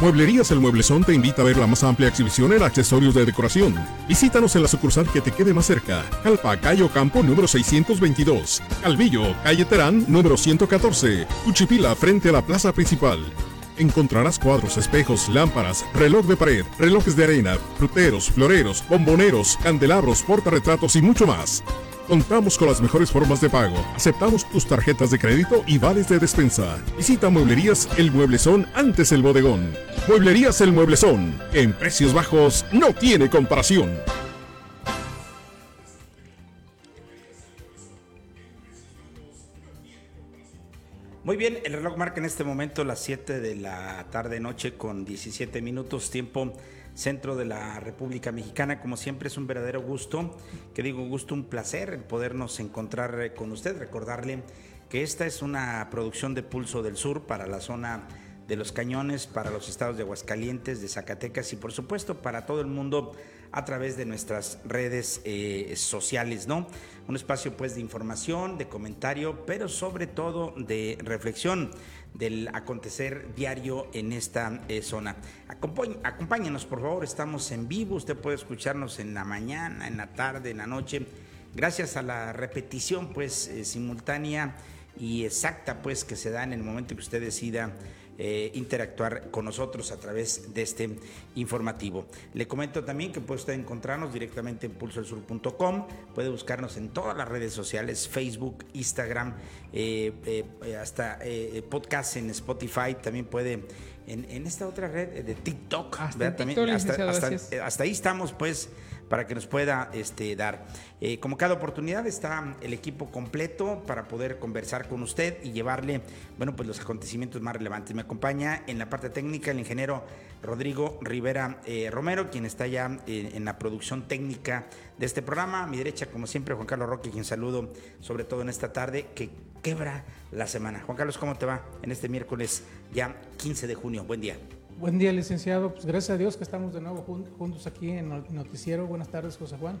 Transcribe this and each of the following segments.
Mueblerías El Mueblezón te invita a ver la más amplia exhibición en accesorios de decoración. Visítanos en la sucursal que te quede más cerca. Calpa, Cayo Campo, número 622. Calvillo, calle Terán, número 114. Cuchipila, frente a la plaza principal. Encontrarás cuadros, espejos, lámparas, reloj de pared, relojes de arena, fruteros, floreros, bomboneros, candelabros, portarretratos y mucho más. Contamos con las mejores formas de pago. Aceptamos tus tarjetas de crédito y vales de despensa. Visita Mueblerías El Mueblezón antes el bodegón. Mueblerías El Mueblezón. En precios bajos no tiene comparación. Muy bien, el reloj marca en este momento las 7 de la tarde noche con 17 minutos tiempo centro de la República Mexicana. Como siempre es un verdadero gusto, que digo gusto, un placer el podernos encontrar eh, con usted, recordarle que esta es una producción de Pulso del Sur para la zona de los cañones, para los estados de Aguascalientes, de Zacatecas y por supuesto para todo el mundo a través de nuestras redes eh, sociales, ¿no? Un espacio pues de información, de comentario, pero sobre todo de reflexión del acontecer diario en esta eh, zona. Acompáñenos, por favor, estamos en vivo, usted puede escucharnos en la mañana, en la tarde, en la noche, gracias a la repetición pues eh, simultánea y exacta pues que se da en el momento que usted decida eh, interactuar con nosotros a través de este informativo. Le comento también que puede usted encontrarnos directamente en pulsosur.com, puede buscarnos en todas las redes sociales, Facebook, Instagram, eh, eh, hasta podcast en Spotify, también puede en, esta otra red de TikTok, hasta, también, hasta ahí estamos pues para que nos pueda este, dar. Eh, como cada oportunidad está el equipo completo para poder conversar con usted y llevarle, bueno, pues los acontecimientos más relevantes. Me acompaña en la parte técnica el ingeniero Rodrigo Rivera eh, Romero, quien está ya eh, en la producción técnica de este programa. A mi derecha, como siempre, Juan Carlos Roque, quien saludo sobre todo en esta tarde que quebra la semana. Juan Carlos, ¿cómo te va en este miércoles ya 15 de junio? Buen día. Buen día, licenciado. Pues gracias a Dios que estamos de nuevo juntos aquí en el noticiero. Buenas tardes, José Juan.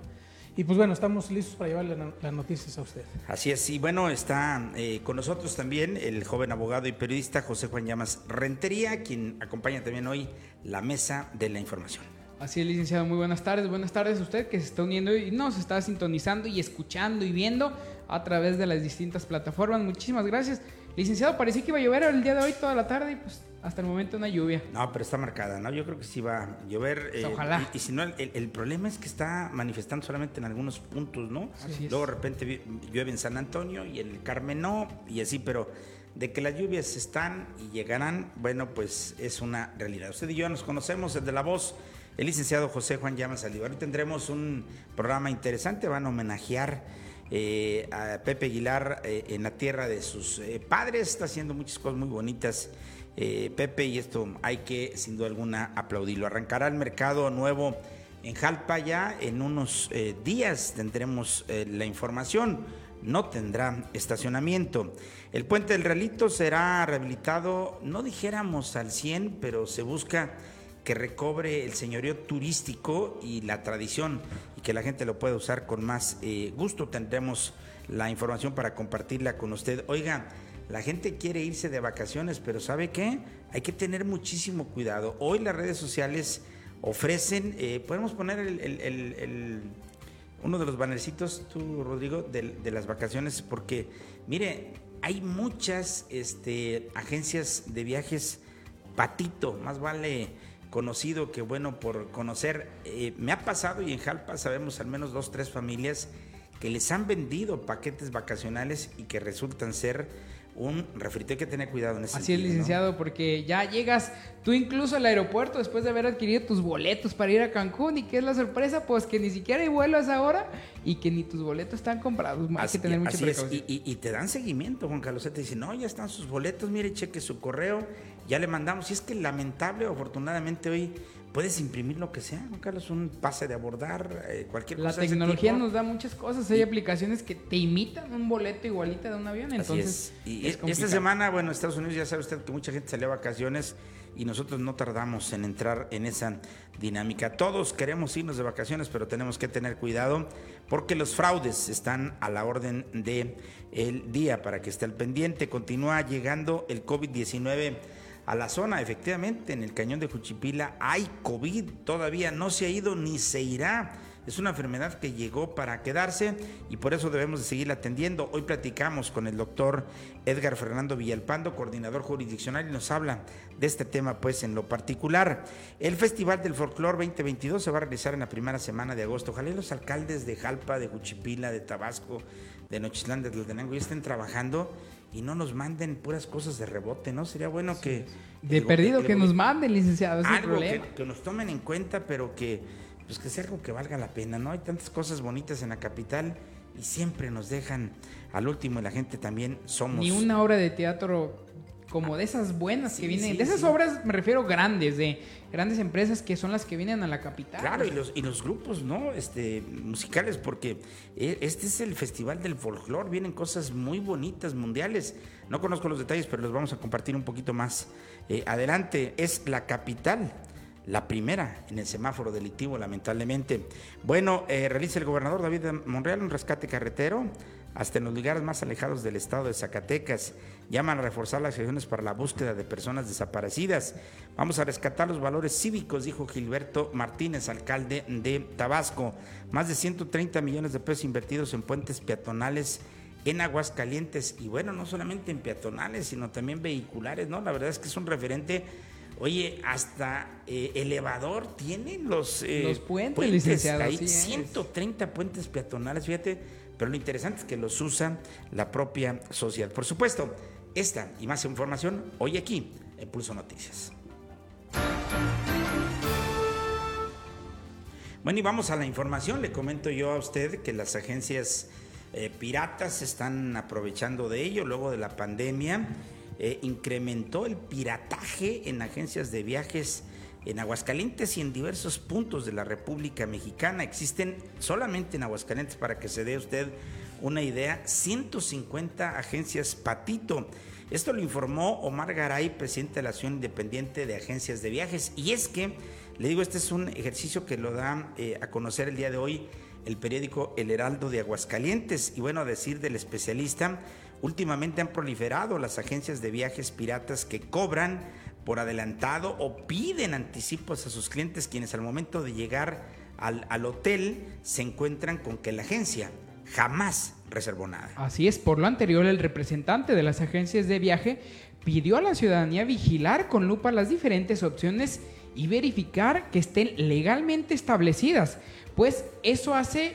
Y pues bueno, estamos listos para llevarle las noticias a usted. Así es, y bueno, está eh, con nosotros también el joven abogado y periodista José Juan Llamas Rentería, quien acompaña también hoy la mesa de la información. Así es, licenciado, muy buenas tardes. Buenas tardes a usted que se está uniendo y nos está sintonizando y escuchando y viendo a través de las distintas plataformas. Muchísimas gracias. Licenciado, parecía que iba a llover el día de hoy toda la tarde y pues hasta el momento una lluvia. No, pero está marcada, ¿no? Yo creo que sí va a llover. Eh, ojalá. Y, si no, el, problema es que está manifestando solamente en algunos puntos, ¿no? Luego de repente llueve en San Antonio y en el Carmen no, y así, pero de que las lluvias están y llegarán, bueno, pues es una realidad. Usted y yo nos conocemos desde la voz. El licenciado José Juan Llamas Salivar. Hoy tendremos un programa interesante, van a homenajear eh, a Pepe Aguilar eh, en la tierra de sus padres, está haciendo muchas cosas muy bonitas eh, Pepe, y esto hay que sin duda alguna aplaudirlo. Arrancará el mercado nuevo en Jalpa ya, en unos eh, días tendremos eh, la información, no tendrá estacionamiento. El puente del Realito será rehabilitado, no dijéramos al 100, pero se busca que recobre el señorío turístico y la tradición y que la gente lo pueda usar con más gusto. Tendremos la información para compartirla con usted. Oiga, la gente quiere irse de vacaciones, pero ¿sabe qué? Hay que tener muchísimo cuidado. Hoy las redes sociales ofrecen, eh, podemos poner el, uno de los bannercitos, tú Rodrigo, de, las vacaciones, porque mire, hay muchas este, agencias de viajes patito, más vale conocido que bueno por conocer. Eh, me ha pasado y en Jalpa sabemos al menos dos, tres familias que les han vendido paquetes vacacionales y que resultan ser un refrito. Hay que tener cuidado en ese Así es, licenciado, porque ya llegas tú incluso al aeropuerto después de haber adquirido tus boletos para ir a Cancún. ¿Y qué es la sorpresa? Pues que ni siquiera hay vuelo a esa hora y que ni tus boletos están comprados. Hay que tener mucha precaución. Y, te dan seguimiento, Juan Carlos. Te dicen, no, ya están sus boletos, mire, cheque su correo, ya le mandamos. Y es que lamentable, afortunadamente hoy puedes imprimir lo que sea, ¿no, Carlos? Un pase de abordar, eh, cualquier cosa. La tecnología nos da muchas cosas. Hay aplicaciones que te imitan un boleto igualita de un avión. Entonces, Y esta semana, bueno, Estados Unidos ya sabe usted que mucha gente salió a vacaciones y nosotros no tardamos en entrar en esa dinámica. Todos queremos irnos de vacaciones, pero tenemos que tener cuidado porque los fraudes están a la orden del el día para que esté al pendiente. Continúa llegando el COVID-19 a la zona. Efectivamente, en el cañón de Juchipila hay COVID, todavía no se ha ido ni se irá. Es una enfermedad que llegó para quedarse y por eso debemos de seguir atendiendo. Hoy platicamos con el doctor Edgar Fernando Villalpando, coordinador jurisdiccional, y nos habla de este tema pues en lo particular. El Festival del Folclor 2022 se va a realizar en la primera semana de agosto. Ojalá los alcaldes de Jalpa, de Juchipila, de Tabasco, de Nochislán, de Tlaltenango ya estén trabajando y no nos manden puras cosas de rebote, ¿no? Sería bueno que... De perdido que nos manden, licenciado, algo que, que, nos tomen en cuenta, pero que, pues que sea algo que valga la pena, ¿no? Hay tantas cosas bonitas en la capital y siempre nos dejan al último y la gente también somos... Ni una obra de teatro como de esas buenas que vienen, de esas obras me refiero grandes, de grandes empresas que son las que vienen a la capital. Claro, y los, y los grupos, ¿no? Este, musicales, porque eh, este es el Festival del Folclor, vienen cosas muy bonitas, mundiales. No conozco los detalles, pero los vamos a compartir un poquito más eh, adelante. Es la capital la primera en el semáforo delictivo, lamentablemente. Bueno, eh, realiza el gobernador David Monreal un rescate carretero hasta en los lugares más alejados del estado de Zacatecas. Llaman a reforzar las acciones para la búsqueda de personas desaparecidas. Vamos a rescatar los valores cívicos, dijo Gilberto Martínez, alcalde de Tabasco. Más de 130 millones de pesos invertidos en puentes peatonales en Aguascalientes. Y bueno, no solamente en peatonales, sino también vehiculares, ¿no? La verdad es que es un referente Oye, hasta eh, elevador tienen los, eh, los puentes, licenciados. Hay 130 puentes peatonales, fíjate, pero lo interesante es que los usa la propia sociedad. Por supuesto, esta y más información hoy aquí en Pulso Noticias. Bueno, y vamos a la información. Le comento yo a usted que las agencias eh, piratas están aprovechando de ello luego de la pandemia eh, incrementó el pirataje en agencias de viajes en Aguascalientes y en diversos puntos de la República Mexicana. Existen solamente en Aguascalientes, para que se dé usted una idea, 150 agencias patito. Esto lo informó Omar Garay, presidente de la Asociación Independiente de Agencias de Viajes. Y es que, le digo, este es un ejercicio que lo da eh, a conocer el día de hoy el periódico El Heraldo de Aguascalientes. Y bueno, a decir del especialista, Últimamente han proliferado las agencias de viajes piratas que cobran por adelantado o piden anticipos a sus clientes quienes al momento de llegar al, hotel se encuentran con que la agencia jamás reservó nada. Así es, por lo anterior el representante de las agencias de viaje pidió a la ciudadanía vigilar con lupa las diferentes opciones y verificar que estén legalmente establecidas, pues eso hace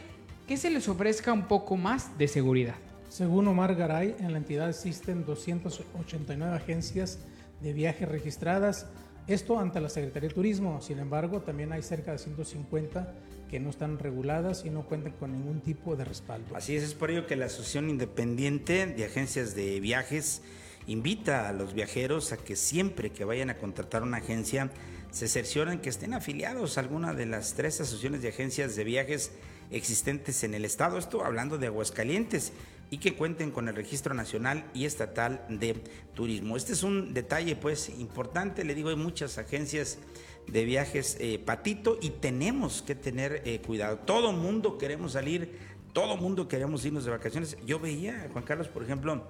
que se les ofrezca un poco más de seguridad. Según Omar Garay, en la entidad existen 289 agencias de viaje registradas, esto ante la Secretaría de Turismo. Sin embargo, también hay cerca de 150 que no están reguladas y no cuentan con ningún tipo de respaldo. Así es, es por ello que la Asociación Independiente de Agencias de Viajes invita a los viajeros a que siempre que vayan a contratar una agencia se cercioren que estén afiliados a alguna de las tres asociaciones de agencias de viajes existentes en el estado. Esto hablando de Aguascalientes y que cuenten con el registro nacional y estatal de turismo. Este es un detalle pues importante, le digo, hay muchas agencias de viajes eh, patito y tenemos que tener eh, cuidado. Todo mundo queremos salir, todo mundo queremos irnos de vacaciones. Yo veía, Juan Carlos, por ejemplo,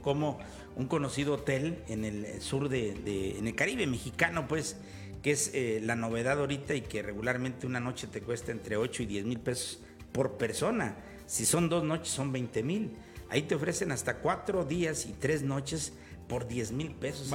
como un conocido hotel en el sur de, en el Caribe mexicano, pues, que es eh, la novedad ahorita y que regularmente una noche te cuesta entre 8 y 10 mil pesos por persona si son dos noches, son 20 mil. Ahí te ofrecen hasta cuatro días y tres noches por 10 mil pesos.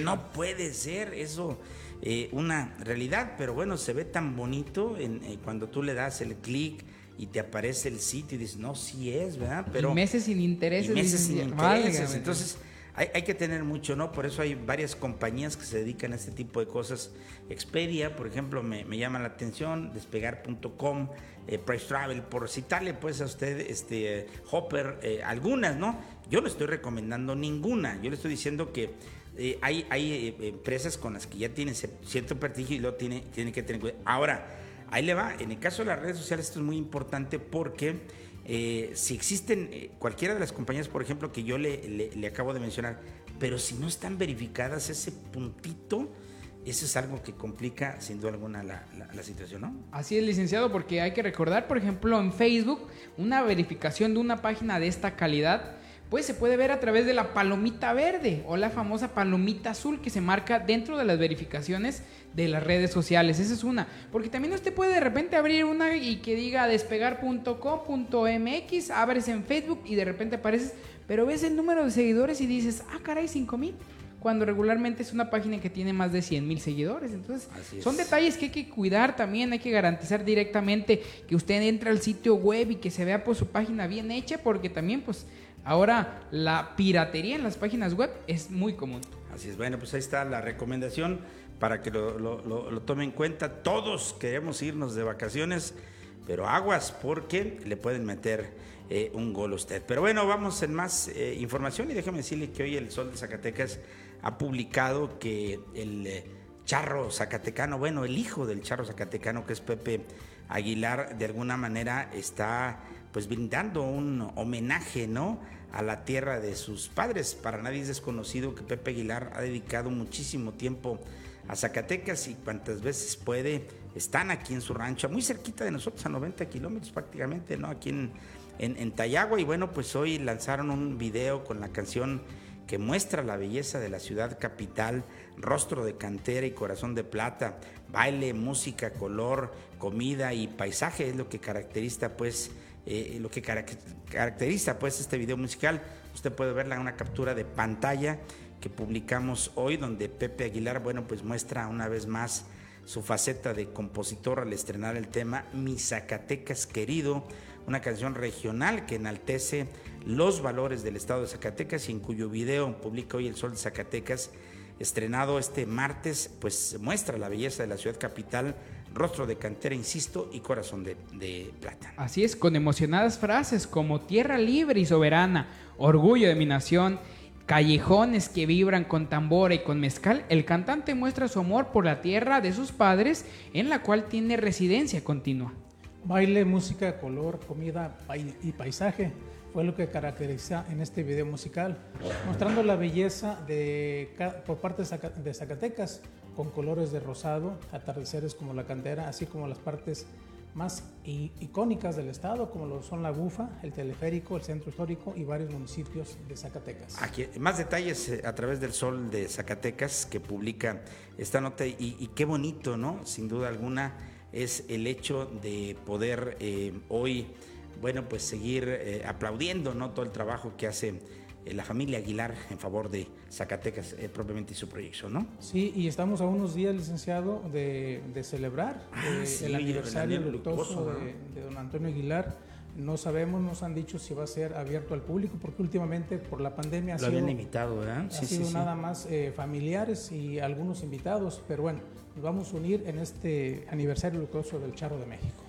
No puede ser eso eh, una realidad, pero bueno, se ve tan bonito en, eh, cuando tú le das el clic y te aparece el sitio y dices, no, sí es, ¿verdad? Pero, meses sin intereses. meses sin intereses. Entonces, hay, que tener mucho, ¿no? Por eso hay varias compañías que se dedican a este tipo de cosas. Expedia, por ejemplo, me, llama la atención, despegar.com, eh, Price Travel, por citarle pues a usted, este, Hopper, eh, algunas, ¿no? Yo no estoy recomendando ninguna, yo le estoy diciendo que eh, hay, hay empresas con las que ya tienen cierto prestigio y lo tiene, tiene que tener cuidado. Ahora, ahí le va, en el caso de las redes sociales esto es muy importante porque si existen cualquiera de las compañías, por ejemplo, que yo le, le, acabo de mencionar, pero si no están verificadas ese puntito, eso es algo que complica sin duda alguna la, la, situación, ¿no? Así es, licenciado, porque hay que recordar, por ejemplo, en Facebook, una verificación de una página de esta calidad pues se puede ver a través de la palomita verde o la famosa palomita azul que se marca dentro de las verificaciones de las redes sociales. Esa es una. Porque también usted puede de repente abrir una y que diga despegar.com.mx, abres en Facebook y de repente apareces, pero ves el número de seguidores y dices, ah, caray, 5 mil cuando regularmente es una página que tiene más de 100 mil seguidores. Entonces, son detalles que hay que cuidar también, hay que garantizar directamente que usted entre al sitio web y que se vea por su página bien hecha, porque también, pues, ahora la piratería en las páginas web es muy común. Así es, bueno, pues ahí está la recomendación para que lo, lo, tome en cuenta. Todos queremos irnos de vacaciones, pero aguas porque le pueden meter eh, un gol a usted. Pero bueno, vamos en más eh, información y déjame decirle que hoy el Sol de Zacatecas ha publicado que el eh, charro zacatecano, bueno, el hijo del charro zacatecano, que es Pepe Aguilar, de alguna manera está pues brindando un homenaje, ¿no? A la tierra de sus padres. Para nadie es desconocido que Pepe Aguilar ha dedicado muchísimo tiempo a Zacatecas y cuantas veces puede están aquí en su rancho, muy cerquita de nosotros, a 90 kilómetros prácticamente, ¿no? Aquí en, en, en Tayagua. Y bueno, pues hoy lanzaron un video con la canción que muestra la belleza de la ciudad capital, rostro de cantera y corazón de plata, baile, música, color, comida y paisaje es lo que caracteriza pues eh, lo que caracteriza pues este video musical. Usted puede verla en una captura de pantalla que publicamos hoy donde Pepe Aguilar bueno pues muestra una vez más su faceta de compositor al estrenar el tema Mi Zacatecas querido, una canción regional que enaltece los valores del estado de Zacatecas y en cuyo video publica hoy El Sol de Zacatecas, estrenado este martes, pues muestra la belleza de la ciudad capital, rostro de cantera, insisto, y corazón de, de plata. Así es, con emocionadas frases como tierra libre y soberana, orgullo de mi nación, callejones que vibran con tambora y con mezcal, el cantante muestra su amor por la tierra de sus padres en la cual tiene residencia continua. Baile, música, color, comida y paisaje fue lo que caracteriza en este video musical, mostrando la belleza de, por parte de Zacatecas, con colores de rosado, atardeceres como la cantera, así como las partes más icónicas del estado, como lo son la Bufa, el teleférico, el centro histórico y varios municipios de Zacatecas. Aquí, más detalles eh, a través del Sol de Zacatecas que publica esta nota y, qué bonito, ¿no? Sin duda alguna es el hecho de poder eh, hoy bueno, pues seguir eh, aplaudiendo ¿no? todo el trabajo que hace eh, la familia Aguilar en favor de Zacatecas eh, propiamente y su proyecto, ¿no? Sí, y estamos a unos días, licenciado, de, celebrar ah, el aniversario luctuoso de, don Antonio Aguilar. No sabemos, nos han dicho si va a ser abierto al público, porque últimamente por la pandemia ha Lo sido, invitado, ¿verdad? ha sido nada más familiares y algunos invitados, pero bueno, nos vamos a unir en este aniversario luctuoso del Charro de México.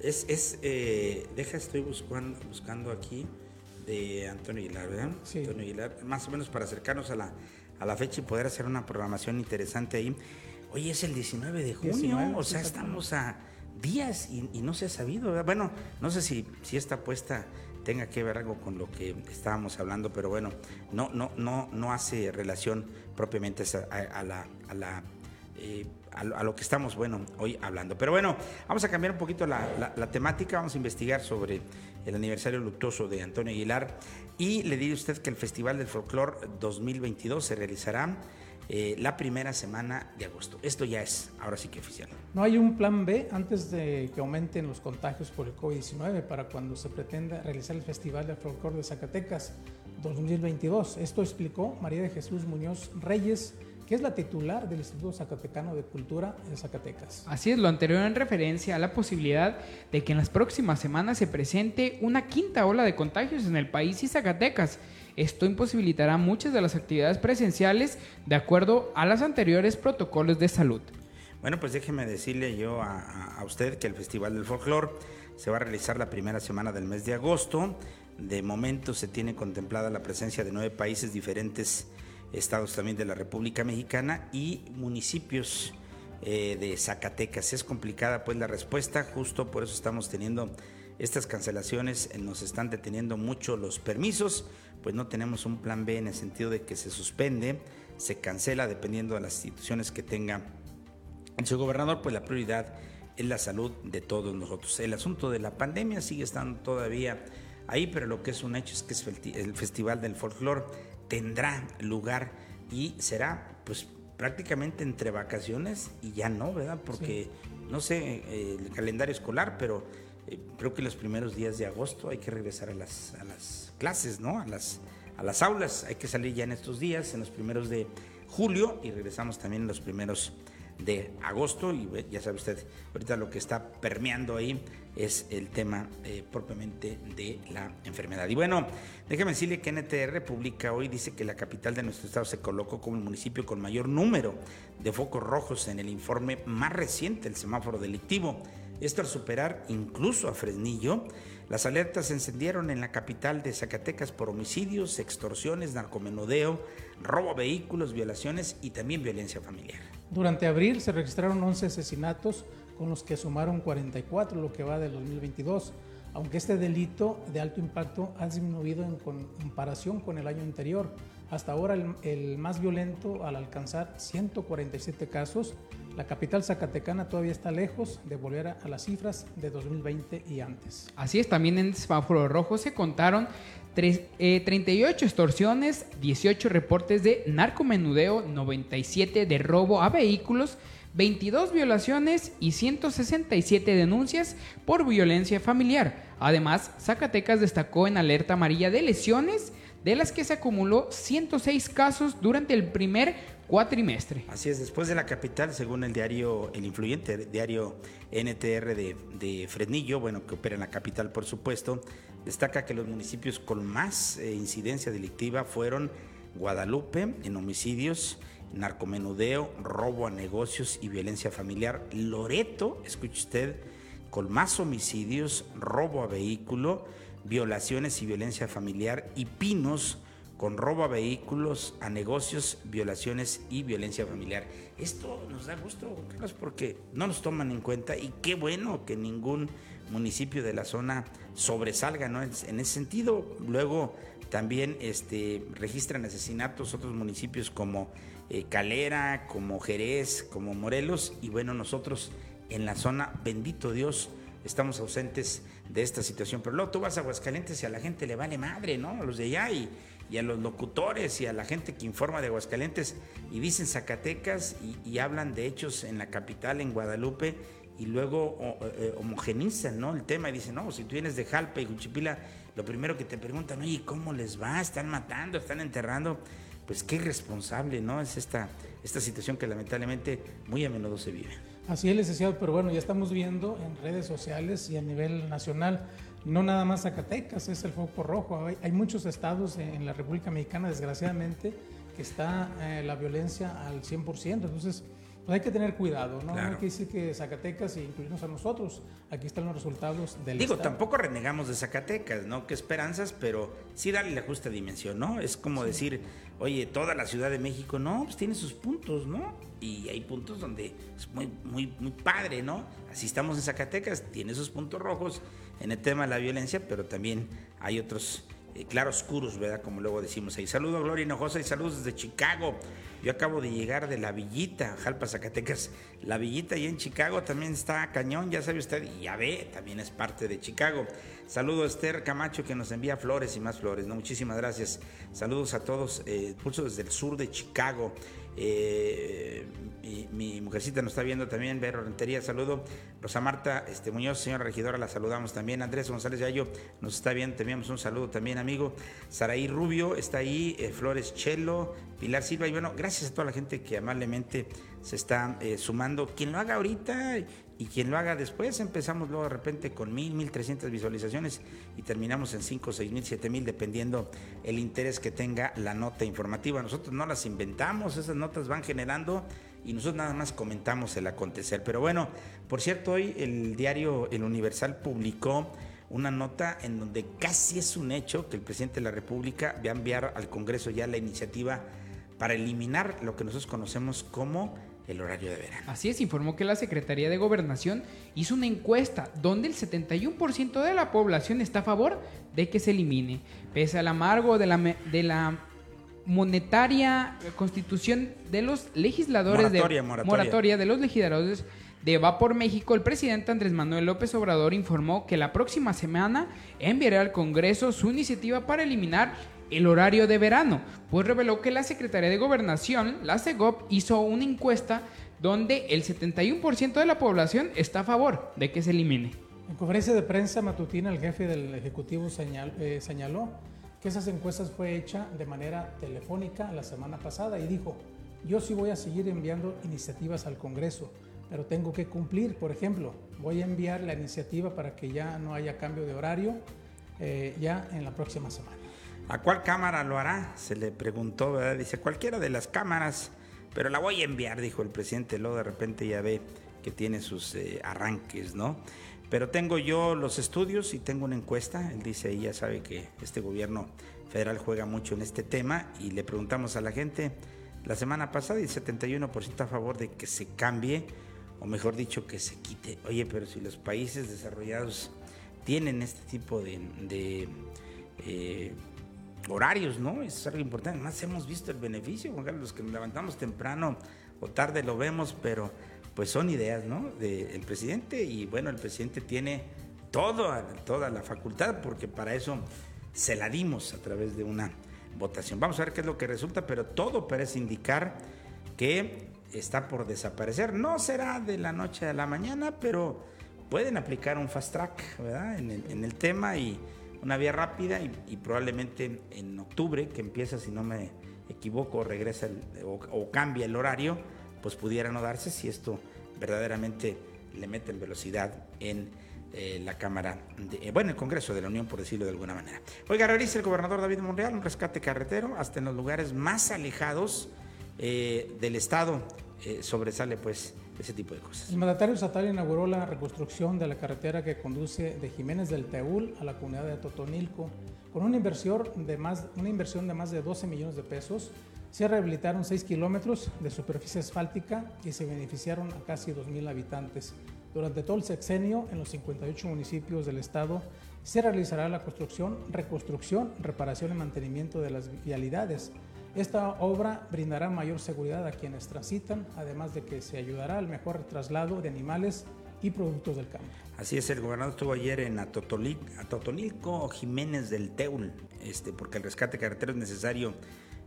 Es, es eh, deja, estoy buscando, buscando aquí de Antonio Aguilar, ¿verdad? Sí. Antonio Aguilar, más o menos para acercarnos a la, a la fecha y poder hacer una programación interesante ahí. Hoy es el 19 de junio, o sea, estamos a días y, no se ha sabido. ¿verdad? Bueno, no sé si, si esta apuesta tenga que ver algo con lo que estábamos hablando, pero bueno, no, no, no, no hace relación propiamente a, la, a la eh, a, lo que estamos, bueno, hoy hablando. Pero bueno, vamos a cambiar un poquito la, temática, vamos a investigar sobre el aniversario luctuoso de Antonio Aguilar y le diré a usted que el Festival del Folclor 2022 se realizará eh, la primera semana de agosto. Esto ya es, ahora sí que oficial. ¿No hay un plan B antes de que aumenten los contagios por el COVID-19 para cuando se pretenda realizar el Festival del Folclor de Zacatecas 2022? Esto explicó María de Jesús Muñoz Reyes, que es la titular del Instituto Zacatecano de Cultura en Zacatecas. Así es, lo anterior en referencia a la posibilidad de que en las próximas semanas se presente una quinta ola de contagios en el país y Zacatecas. Esto imposibilitará muchas de las actividades presenciales de acuerdo a los anteriores protocolos de salud. Bueno, pues déjeme decirle yo a, a usted que el Festival del Folclor se va a realizar la primera semana del mes de agosto. De momento se tiene contemplada la presencia de nueve países diferentes estados también de la República Mexicana y municipios eh, de Zacatecas. Es complicada pues la respuesta, justo por eso estamos teniendo estas cancelaciones, nos están deteniendo mucho los permisos, pues no tenemos un plan B en el sentido de que se suspende, se cancela dependiendo de las instituciones que tenga el señor gobernador, pues la prioridad es la salud de todos nosotros. El asunto de la pandemia sigue estando todavía ahí, pero lo que es un hecho es que es el Festival del Folclore tendrá lugar y será pues prácticamente entre vacaciones y ya no, ¿verdad? Porque no sé eh, el calendario escolar, pero eh, creo que los primeros días de agosto hay que regresar a las, a las clases, ¿no? A las, a las aulas, hay que salir ya en estos días, en los primeros de julio y regresamos también en los primeros de agosto y ya sabe usted, ahorita lo que está permeando ahí es el tema eh, propiamente de la enfermedad. Y bueno, déjeme decirle que NTR publica hoy, dice que la capital de nuestro estado se colocó como el municipio con mayor número de focos rojos en el informe más reciente del semáforo delictivo. Esto al superar incluso a Fresnillo. Las alertas se encendieron en la capital de Zacatecas por homicidios, extorsiones, narcomenudeo, robo a vehículos, violaciones y también violencia familiar. Durante abril se registraron 11 asesinatos con los que sumaron 44 lo que va del 2022, aunque este delito de alto impacto ha disminuido en comparación con el año anterior. Hasta ahora el, más violento al alcanzar 147 casos, la capital zacatecana todavía está lejos de volver a, las cifras de 2020 y antes. Así es, también en semáforo rojo se contaron 38 eh, extorsiones, 18 reportes de narcomenudeo, 97 de robo a vehículos, 22 violaciones y 167 denuncias por violencia familiar. Además, Zacatecas destacó en alerta amarilla de lesiones, de las que se acumuló 106 casos durante el primer cuatrimestre. Así es, después de la capital, según el diario, el influyente diario NTR de, Fresnillo, bueno, que opera en la capital, por supuesto, destaca que los municipios con más eh, incidencia delictiva fueron Guadalupe en homicidios, narcomenudeo, robo a negocios y violencia familiar. Loreto, escuche usted, con más homicidios, robo a vehículo, violaciones y violencia familiar. Y Pinos, con robo a vehículos, a negocios, violaciones y violencia familiar. Esto nos da gusto, Carlos, porque no nos toman en cuenta y qué bueno que ningún municipio de la zona sobresalga ¿no? en ese sentido. Luego también este, registran asesinatos otros municipios como eh, Calera, como Jerez, como Morelos, y bueno, nosotros en la zona, bendito Dios, estamos ausentes de esta situación. Pero luego tú vas a Aguascalientes y a la gente le vale madre, ¿no? A los de allá y, a los locutores y a la gente que informa de Aguascalientes y dicen Zacatecas y, hablan de hechos en la capital, en Guadalupe, y luego eh, homogenizan ¿no? el tema y dicen, no, si tú vienes de Jalpa y Juchipila, lo primero que te preguntan, oye, ¿cómo les va? ¿Están matando? ¿Están enterrando? pues qué irresponsable, ¿no? Es esta, esta situación que lamentablemente muy a menudo se vive. Así es, licenciado, pero bueno, ya estamos viendo en redes sociales y a nivel nacional, no nada más Zacatecas es el foco rojo, hay, muchos estados en, la República Mexicana, desgraciadamente, que está eh, la violencia al 100%, entonces pues hay que tener cuidado, ¿no? hay que decir que Zacatecas, e incluirnos a nosotros, aquí están los resultados del Digo, tampoco renegamos de Zacatecas, ¿no? Qué esperanzas, pero sí darle la justa dimensión, ¿no? Es como decir, oye, toda la Ciudad de México, no, pues tiene sus puntos, ¿no? Y hay puntos donde es muy, muy, muy padre, ¿no? Así estamos en Zacatecas, tiene sus puntos rojos en el tema de la violencia, pero también hay otros eh, claroscuros, ¿verdad? Como luego decimos ahí. Saludos, Gloria Hinojosa, y saludos desde Chicago. Yo acabo de llegar de La Villita, Jalpa, Zacatecas. La Villita ahí en Chicago también está cañón, ya sabe usted, y ya ve, también es parte de Chicago. Saludos a Esther Camacho que nos envía flores y más flores, ¿no? Muchísimas gracias. Saludos a todos, eh, pulso desde el sur de Chicago. Eh, mi, mujercita nos está viendo también, Vero Rentería, saludo. Rosa Marta este, Muñoz, señora regidora, la saludamos también. Andrés González Yayo nos está viendo, teníamos un saludo también, amigo. Saraí Rubio está ahí, eh, Flores Chelo, Pilar Silva, y bueno, gracias a toda la gente que amablemente se está eh, sumando. Quien lo haga ahorita y quien lo haga después, empezamos luego de repente con mil, mil trescientas visualizaciones y terminamos en cinco, seis mil, siete mil, dependiendo el interés que tenga la nota informativa. Nosotros no las inventamos, esas notas van generando y nosotros nada más comentamos el acontecer. Pero bueno, por cierto, hoy el diario El Universal publicó una nota en donde casi es un hecho que el presidente de la República va a enviar al Congreso ya la iniciativa para eliminar lo que nosotros conocemos como el horario de verano. Así es, informó que la Secretaría de Gobernación hizo una encuesta donde el 71% de la población está a favor de que se elimine. Pese al amargo de la, de la monetaria constitución de los legisladores moratoria, de moratoria. de los legisladores de Va por México, el presidente Andrés Manuel López Obrador informó que la próxima semana enviará al Congreso su iniciativa para eliminar el horario de verano, pues reveló que la Secretaría de Gobernación, la CEGOP, hizo una encuesta donde el 71% de la población está a favor de que se elimine. En conferencia de prensa matutina, el jefe del Ejecutivo eh, señaló que esas encuestas fue hecha de manera telefónica la semana pasada y dijo, yo sí voy a seguir enviando iniciativas al Congreso, pero tengo que cumplir. Por ejemplo, voy a enviar la iniciativa para que ya no haya cambio de horario eh, ya en la próxima semana. ¿A cuál cámara lo hará? Se le preguntó, ¿verdad? Dice, cualquiera de las cámaras, pero la voy a enviar, dijo el presidente. Luego de repente ya ve que tiene sus eh, arranques, ¿no? Pero tengo yo los estudios y tengo una encuesta. Él dice, y ya sabe que este gobierno federal juega mucho en este tema y le preguntamos a la gente la semana pasada y el 71% a favor de que se cambie, o mejor dicho, que se quite. Oye, pero si los países desarrollados tienen este tipo de, eh, horarios, ¿no? es algo importante. Además, hemos visto el beneficio, los que nos levantamos temprano o tarde lo vemos, pero pues son ideas, ¿no? Del presidente y bueno, el presidente tiene todo, toda la facultad porque para eso se la dimos a través de una votación. Vamos a ver qué es lo que resulta, pero todo parece indicar que está por desaparecer. No será de la noche a la mañana, pero pueden aplicar un fast track, ¿verdad? En el, tema y una vía rápida y, probablemente en octubre, que empieza, si no me equivoco, regresa o, cambia el horario, pues pudiera no darse si esto verdaderamente le mete en velocidad en eh, la Cámara, de, eh, bueno, el Congreso de la Unión, por decirlo de alguna manera. Oiga, realiza el gobernador David Monreal un rescate carretero hasta en los lugares más alejados eh, del Estado. sobresale pues ese tipo de cosas. El mandatario estatal inauguró la reconstrucción de la carretera que conduce de Jiménez del Teúl a la comunidad de Totonilco con una inversión de más, una inversión de más de 12 millones de pesos se rehabilitaron 6 kilómetros de superficie asfáltica y se beneficiaron a casi 2.000 habitantes. Durante todo el sexenio, en los 58 municipios del estado, se realizará la construcción, reconstrucción, reparación y mantenimiento de las vialidades. Esta obra brindará mayor seguridad a quienes transitan, además de que se ayudará al mejor traslado de animales y productos del campo. Así es, el gobernador estuvo ayer en Atotonilco, Jiménez del Teul, este, porque el rescate carretero es necesario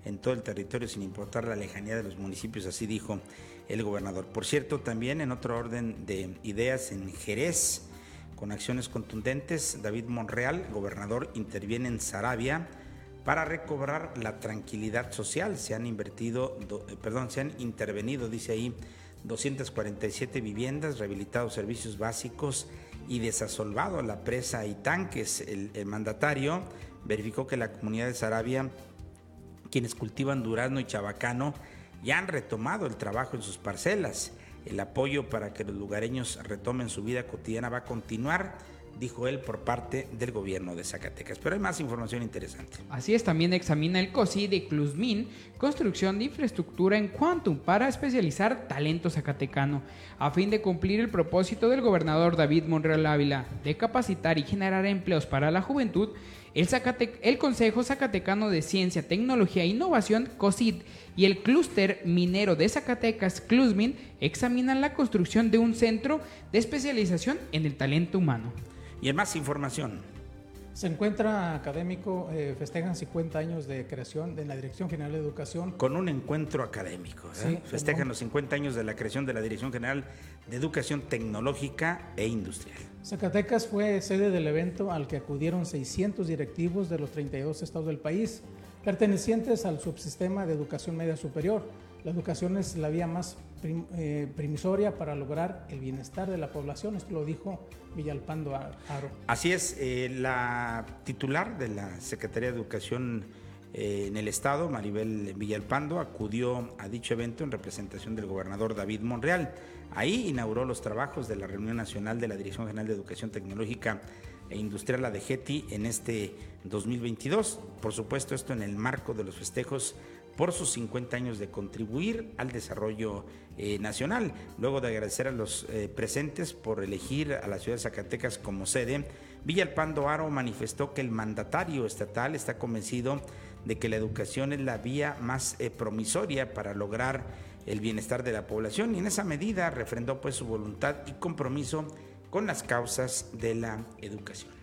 en todo el territorio sin importar la lejanía de los municipios, así dijo el gobernador. Por cierto, también en otro orden de ideas en Jerez, con acciones contundentes, David Monreal, gobernador, interviene en Sarabia para recobrar la tranquilidad social. Se han invertido, eh, perdón, se han intervenido, dice ahí, 247 viviendas, rehabilitado servicios básicos y desasolvado la presa y tanques. El, el mandatario verificó que la comunidad de Sarabia quienes cultivan durazno y chabacano ya han retomado el trabajo en sus parcelas. El apoyo para que los lugareños retomen su vida cotidiana va a continuar dijo él por parte del gobierno de Zacatecas. Pero hay más información interesante. Así es, también examina el COSI de Cluzmin, construcción de infraestructura en Quantum para especializar talento zacatecano, a fin de cumplir el propósito del gobernador David Monreal Ávila de capacitar y generar empleos para la juventud el, Consejo Zacatecano de Ciencia, Tecnología e Innovación, COSID, y el Clúster Minero de Zacatecas, CLUSMIN, examinan la construcción de un centro de especialización en el talento humano. Y en más información, se encuentra académico, eh, festejan 50 años de creación de la Dirección General de Educación. Con un encuentro académico. ¿eh? festejan los 50 años de la creación de la Dirección General de Educación Tecnológica e Industrial. Zacatecas fue sede del evento al que acudieron 600 directivos de los 32 estados del país, pertenecientes al subsistema de educación media superior la educación es la vía más eh, primisoria para lograr el bienestar de la población, esto lo dijo Villalpando Aro. Así es, eh, la titular de la Secretaría de Educación eh, en el Estado, Maribel Villalpando, acudió a dicho evento en representación del gobernador David Monreal. Ahí inauguró los trabajos de la reunión nacional de la Dirección General de Educación Tecnológica e Industrial, la de GETI, en este 2022. Por supuesto, esto en el marco de los festejos por sus 50 años de contribuir al desarrollo eh, nacional. Luego de agradecer a los eh, presentes por elegir a la ciudad de Zacatecas como sede, Villalpando Aro manifestó que el mandatario estatal está convencido de que la educación es la vía más eh, promisoria para lograr el bienestar de la población y en esa medida refrendó pues su voluntad y compromiso con las causas de la educación.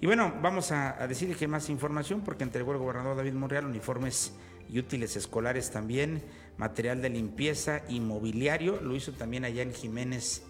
Y bueno, vamos a, decir que más información porque entregó el gobernador David Monreal uniformes y útiles escolares también, material de limpieza y mobiliario, lo hizo también allá en Jiménez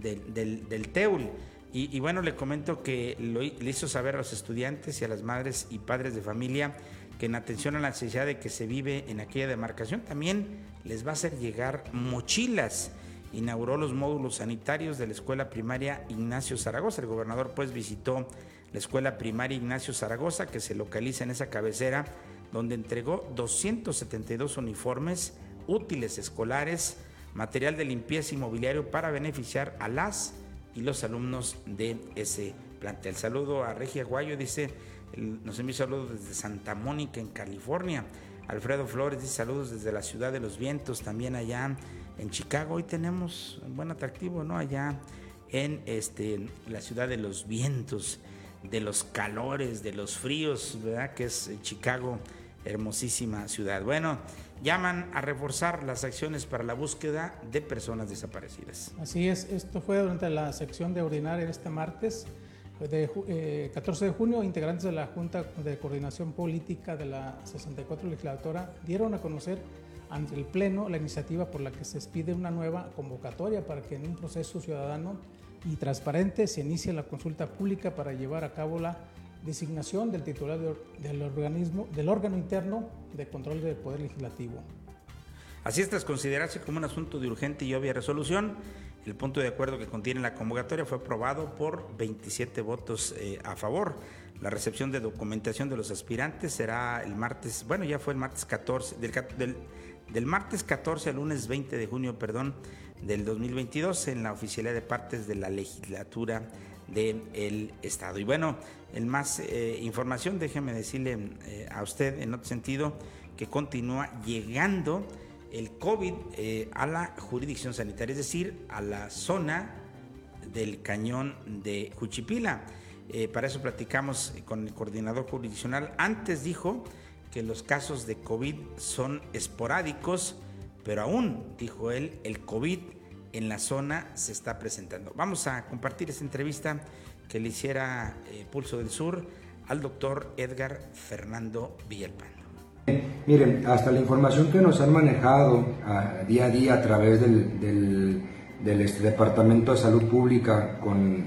del, del, Teul. Y, bueno, le comento que lo, le hizo saber a los estudiantes y a las madres y padres de familia que en atención a la necesidad de que se vive en aquella demarcación, también les va a hacer llegar mochilas. Inauguró los módulos sanitarios de la escuela primaria Ignacio Zaragoza. El gobernador pues visitó la escuela primaria Ignacio Zaragoza, que se localiza en esa cabecera, donde entregó 272 uniformes, útiles escolares, material de limpieza y mobiliario para beneficiar a las y los alumnos de ese plantel. Saludo a Regia Guayo, dice, nos envía saludos desde Santa Mónica, en California. Alfredo Flores dice saludos desde la ciudad de los vientos, también allá en Chicago. Hoy tenemos un buen atractivo, ¿no? Allá en este, la ciudad de los vientos de los calores, de los fríos, ¿verdad? Que es Chicago, hermosísima ciudad. Bueno, llaman a reforzar las acciones para la búsqueda de personas desaparecidas. Así es, esto fue durante la sección de ordinaria este martes. De, 14 eh, de junio, integrantes de la Junta de Coordinación Política de la 64 legislatura dieron a conocer ante el Pleno la iniciativa por la que se expide una nueva convocatoria para que en un proceso ciudadano y transparente se inicia la consulta pública para llevar a cabo la designación del titular del organismo del órgano interno de control del poder legislativo. Así es, considerarse como un asunto de urgente y obvia resolución, el punto de acuerdo que contiene la convocatoria fue aprobado por 27 votos eh, a favor. La recepción de documentación de los aspirantes será el martes, bueno, ya fue el martes 14, del, del, del martes 14 al lunes 20 de junio, perdón, del 2022 en la oficialidad de partes de la legislatura del Estado. Y bueno, en más eh, información, déjeme decirle eh, a usted en otro sentido que continúa llegando el COVID eh, a la jurisdicción sanitaria, es decir, a la zona del cañón de Juchipila. para eso platicamos con el coordinador jurisdiccional. Antes dijo que los casos de COVID son esporádicos, pero aún, dijo él, el COVID en la zona se está presentando. Vamos a compartir esta entrevista que le hiciera eh, Pulso del Sur al doctor Edgar Fernando Villalpando. Miren, hasta la información que nos han manejado a, día a día a través del, este Departamento de Salud Pública con,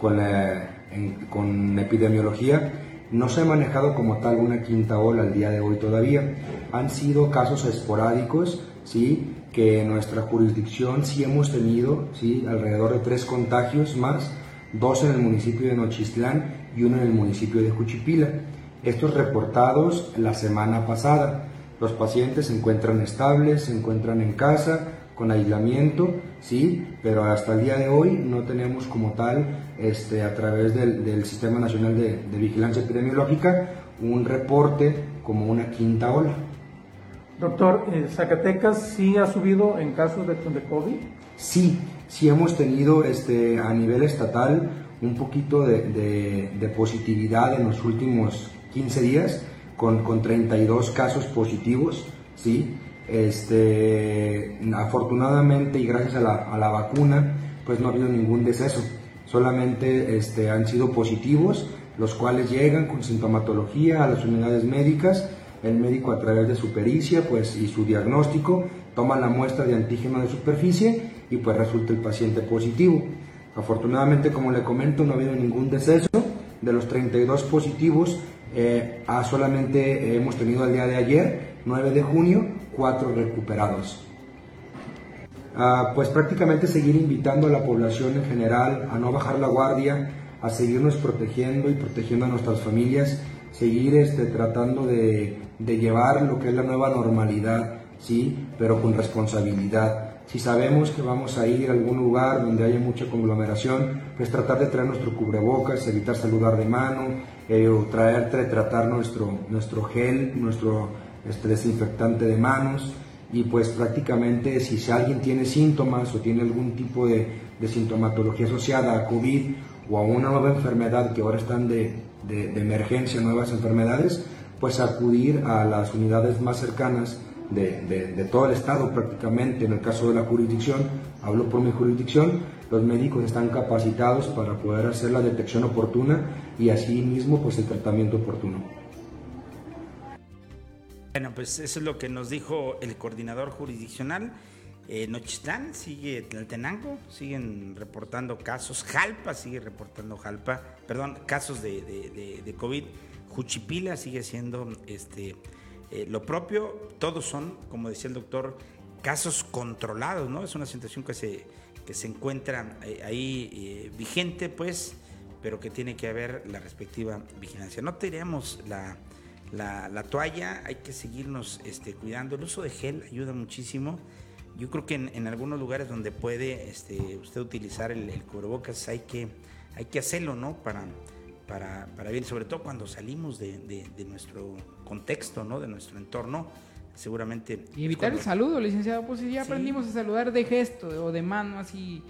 con epidemiología, no se ha manejado como tal una quinta ola al día de hoy todavía. Han sido casos esporádicos, ¿sí? Que en nuestra jurisdicción sí hemos tenido ¿sí? alrededor de tres contagios más, dos en el municipio de Nochistlán y uno en el municipio de Juchipila. Estos reportados la semana pasada. Los pacientes se encuentran estables, se encuentran en casa, con aislamiento, sí, pero hasta el día de hoy no tenemos como tal, este, a través del, Sistema Nacional de, de Vigilancia Epidemiológica, un reporte como una quinta ola. Doctor, eh, ¿Zacatecas sí ha subido en casos de, de, COVID? Sí, sí hemos tenido este, a nivel estatal un poquito de, de, positividad en los últimos 15 días, con, con 32 casos positivos, ¿sí? Este, afortunadamente y gracias a la, a la, vacuna, pues no ha habido ningún deceso, solamente este, han sido positivos, los cuales llegan con sintomatología a las unidades médicas el médico a través de su pericia pues, y su diagnóstico toma la muestra de antígeno de superficie y pues resulta el paciente positivo. Afortunadamente, como le comento, no ha habido ningún deceso. De los 32 positivos, eh, solamente hemos tenido el día de ayer, 9 de junio, 4 recuperados. Pues prácticamente seguir invitando a la población en general a no bajar la guardia, a seguirnos protegiendo y protegiendo a nuestras familias seguir este, tratando de, de, llevar lo que es la nueva normalidad, ¿sí? pero con responsabilidad. Si sabemos que vamos a ir a algún lugar donde haya mucha conglomeración, pues tratar de traer nuestro cubrebocas, evitar saludar de mano, eh, o traer, tratar nuestro, nuestro gel, nuestro este, desinfectante de manos, y pues prácticamente si alguien tiene síntomas o tiene algún tipo de, de sintomatología asociada a COVID o a una nueva enfermedad que ahora están de, de, emergencia, nuevas enfermedades, pues acudir a las unidades más cercanas de, todo el Estado prácticamente. En el caso de la jurisdicción, hablo por mi jurisdicción, los médicos están capacitados para poder hacer la detección oportuna y así mismo pues el tratamiento oportuno. Bueno, pues eso es lo que nos dijo el coordinador jurisdiccional. Eh, Nochistlán sigue Tlaltenango, siguen reportando casos. Jalpa sigue reportando Jalpa, perdón, casos de, de, de COVID. Juchipila sigue siendo este, eh, lo propio, todos son, como decía el doctor, casos controlados, ¿no? Es una situación que se, que se encuentra eh, ahí eh, vigente, pues, pero que tiene que haber la respectiva vigilancia. No tiremos la, la, toalla, hay que seguirnos este, cuidando. El uso de gel ayuda muchísimo. Yo creo que en, algunos lugares donde puede este, usted utilizar el, el, cubrebocas hay que, hay que hacerlo, ¿no? Para, para, para bien, sobre todo cuando salimos de, de, nuestro contexto, ¿no? de nuestro entorno, seguramente... Y evitar el saludo, licenciado, pues si ya aprendimos a saludar de gesto o de mano así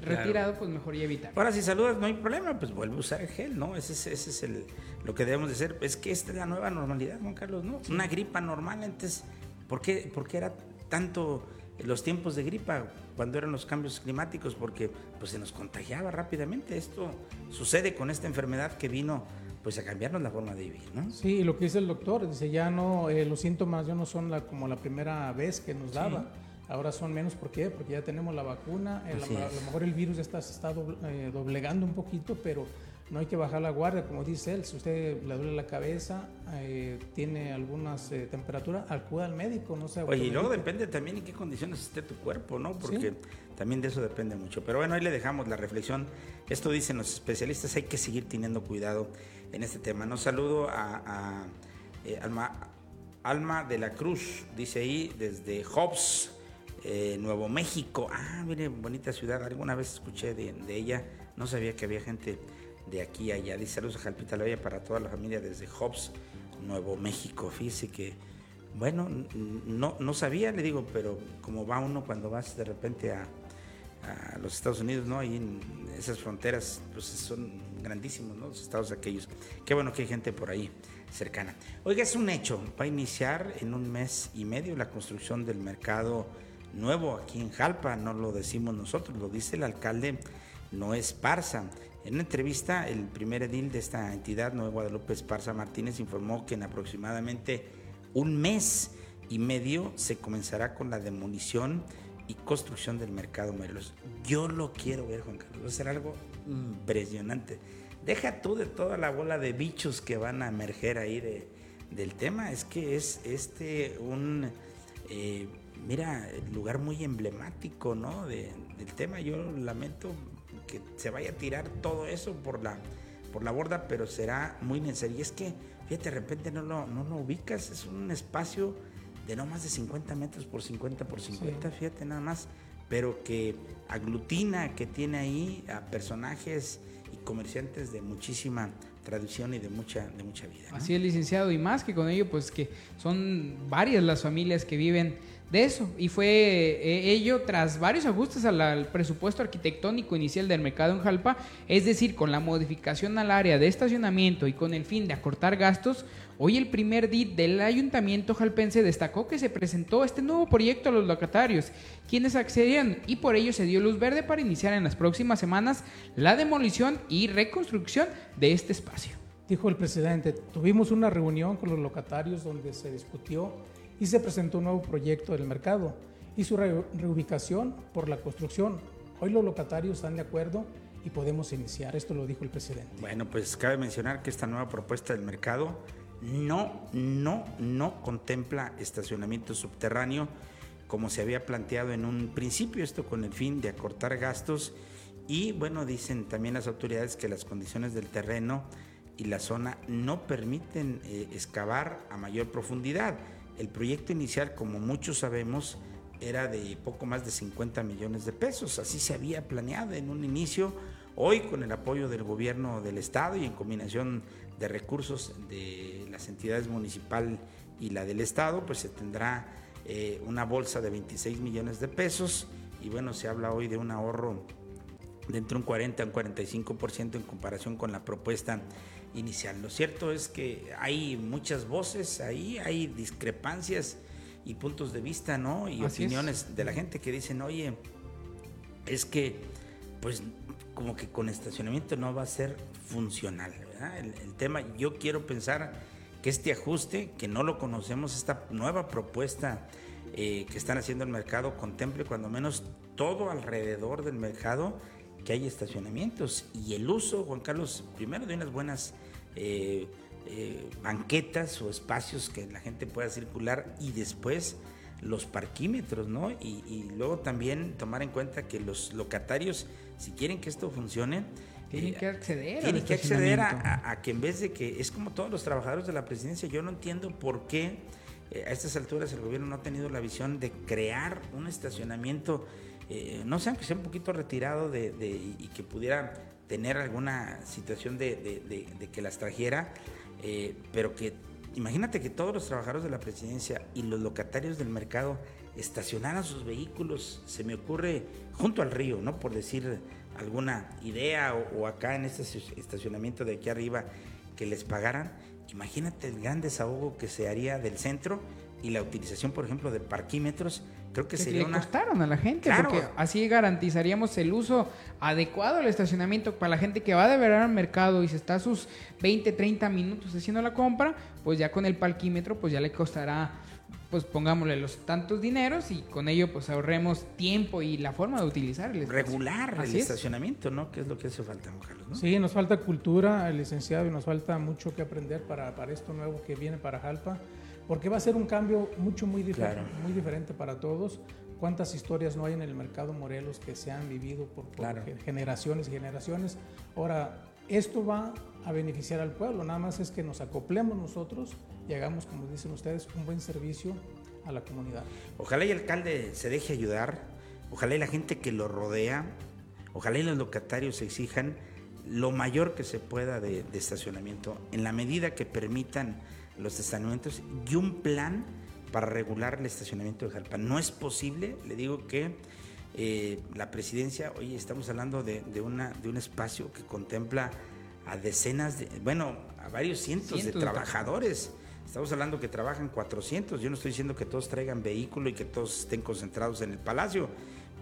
retirado, pues mejor ya evitar. Ahora, si saludas no hay problema, pues vuelve a usar el gel, ¿no? Ese es, ese es el, lo que debemos de hacer. Es que esta es la nueva normalidad, Juan Carlos, ¿no? Una gripa normal, entonces, ¿por qué, por qué era tanto los tiempos de gripa cuando eran los cambios climáticos porque pues se nos contagiaba rápidamente. Esto sucede con esta enfermedad que vino pues a cambiarnos la forma de vivir, ¿no? Sí, lo que dice el doctor, dice ya no, eh, los síntomas ya no son la, como la primera vez que nos daba. Ahora son menos, ¿por qué? Porque ya tenemos la vacuna, a, lo mejor el virus ya está, se está eh, doblegando un poquito, pero no hay que bajar la guardia, como dice él, si usted le duele la cabeza, eh, tiene algunas eh, temperaturas, acuda al médico, no sé. Oye, y luego depende también en qué condiciones esté tu cuerpo, ¿no? Porque también de eso depende mucho. Pero bueno, ahí le dejamos la reflexión. Esto dicen los especialistas, hay que seguir teniendo cuidado en este tema. Nos saludo a, eh, Alma, Alma de la Cruz, dice ahí, desde Hobbs, Nuevo México. Ah, mire, bonita ciudad. Alguna vez escuché de, de ella, no sabía que había gente de aquí a allá. Dice saludos a Jalpita La para toda la familia desde Hobbs, Nuevo México. Fíjese que, bueno, no, no sabía, le digo, pero como va uno cuando vas de repente a, los Estados Unidos, ¿no? Ahí en esas fronteras, pues son grandísimos, ¿no? Los estados aquellos. Qué bueno que hay gente por ahí cercana. Oiga, es un hecho, va a iniciar en un mes y medio la construcción del mercado nuevo aquí en Jalpa, no lo decimos nosotros, lo dice el alcalde Noé Esparza. En una entrevista, el primer edil de esta entidad, Nuevo Guadalupe Esparza Martínez, informó que en aproximadamente un mes y medio se comenzará con la demolición y construcción del mercado Morelos. Yo lo quiero ver, Juan Carlos, va a ser algo impresionante. Deja tú de toda la bola de bichos que van a emerger ahí de, del tema, es que es este un, eh, mira, lugar muy emblemático, ¿no? del tema. Yo lamento que se vaya a tirar todo eso por la, por la borda, pero será muy necesario. Y es que, fíjate, de repente no lo, no lo ubicas, es un espacio de no más de 50 metros por 50 por 50, fíjate nada más, pero que aglutina, que tiene ahí a personajes y comerciantes de muchísima tradición y de mucha, de mucha vida. Así es, licenciado, y más que con ello, pues que son varias las familias que viven de eso. Y fue eh, ello tras varios ajustes al, presupuesto arquitectónico inicial del mercado en Jalpa, es decir, con la modificación al área de estacionamiento y con el fin de acortar gastos. Hoy el primer DIT del ayuntamiento jalpense destacó que se presentó este nuevo proyecto a los locatarios, quienes accedían y por ello se dio luz verde para iniciar en las próximas semanas la demolición y reconstrucción de este espacio. Dijo el presidente, tuvimos una reunión con los locatarios donde se discutió y se presentó un nuevo proyecto del mercado y su reubicación por la construcción. Hoy los locatarios están de acuerdo y podemos iniciar. Esto lo dijo el presidente. Bueno, pues cabe mencionar que esta nueva propuesta del mercado no, no, no contempla estacionamiento subterráneo como se había planteado en un principio, esto con el fin de acortar gastos y bueno, dicen también las autoridades que las condiciones del terreno y la zona no permiten eh, excavar a mayor profundidad. El proyecto inicial, como muchos sabemos, era de poco más de 50 millones de pesos. Así se había planeado en un inicio. Hoy, con el apoyo del gobierno del Estado y en combinación de recursos de las entidades municipal y la del Estado, pues se tendrá eh, una bolsa de 26 millones de pesos. Y bueno, se habla hoy de un ahorro de entre un 40 y un 45% en comparación con la propuesta inicial. Lo cierto es que hay muchas voces ahí, hay discrepancias y puntos de vista, ¿no? Y opiniones de la gente que dicen, oye, es que, pues, como que con estacionamiento no va a ser funcional, ¿verdad? El, el tema, yo quiero pensar que este ajuste, que no lo conocemos, esta nueva propuesta eh, que están haciendo el mercado, contemple cuando menos todo alrededor del mercado que hay estacionamientos y el uso, Juan Carlos, primero de unas buenas eh, eh, banquetas o espacios que la gente pueda circular y después los parquímetros, ¿no? Y, luego también tomar en cuenta que los locatarios, si quieren que esto funcione, tienen que acceder, tienen que acceder a, a, que en vez de que es como todos los trabajadores de la presidencia, yo no entiendo por qué a estas alturas el gobierno no ha tenido la visión de crear un estacionamiento eh, no sé, aunque sea un poquito retirado de, y que pudiera tener alguna situación de, que las trajera, eh, pero que imagínate que todos los trabajadores de la presidencia y los locatarios del mercado estacionaran sus vehículos, se me ocurre junto al río, ¿no? Por decir alguna idea o, acá en este estacionamiento de aquí arriba que les pagaran, imagínate el gran desahogo que se haría del centro y la utilización, por ejemplo, de parquímetros creo que, sería le costaron a la gente, porque así garantizaríamos el uso adecuado del estacionamiento para la gente que va de verdad al mercado y se está sus 20, 30 minutos haciendo la compra, pues ya con el parquímetro pues ya le costará pues pongámosle los tantos dineros y con ello pues ahorremos tiempo y la forma de utilizar el Regular el estacionamiento, ¿no? Que es lo que hace falta, Carlos, ¿no? Sí, nos falta cultura, licenciado, y nos falta mucho que aprender para, para esto nuevo que viene para Jalpa porque va a ser un cambio mucho, muy, diferente, muy diferente para todos. ¿Cuántas historias no hay en el mercado Morelos que se han vivido por, generaciones y generaciones? Ahora, esto va a beneficiar al pueblo, nada más es que nos acoplemos nosotros y hagamos, como dicen ustedes, un buen servicio a la comunidad. Ojalá y el alcalde se deje ayudar, ojalá y la gente que lo rodea, ojalá y los locatarios exijan lo mayor que se pueda de, de estacionamiento, en la medida que permitan los estacionamientos y un plan para regular el estacionamiento de Jalpa. No es posible, le digo que eh, la presidencia, hoy estamos hablando de, una, de un espacio que contempla a decenas de, bueno, a varios cientos, de trabajadores. Estamos hablando que trabajan 400. Yo no estoy diciendo que todos traigan vehículo y que todos estén concentrados en el palacio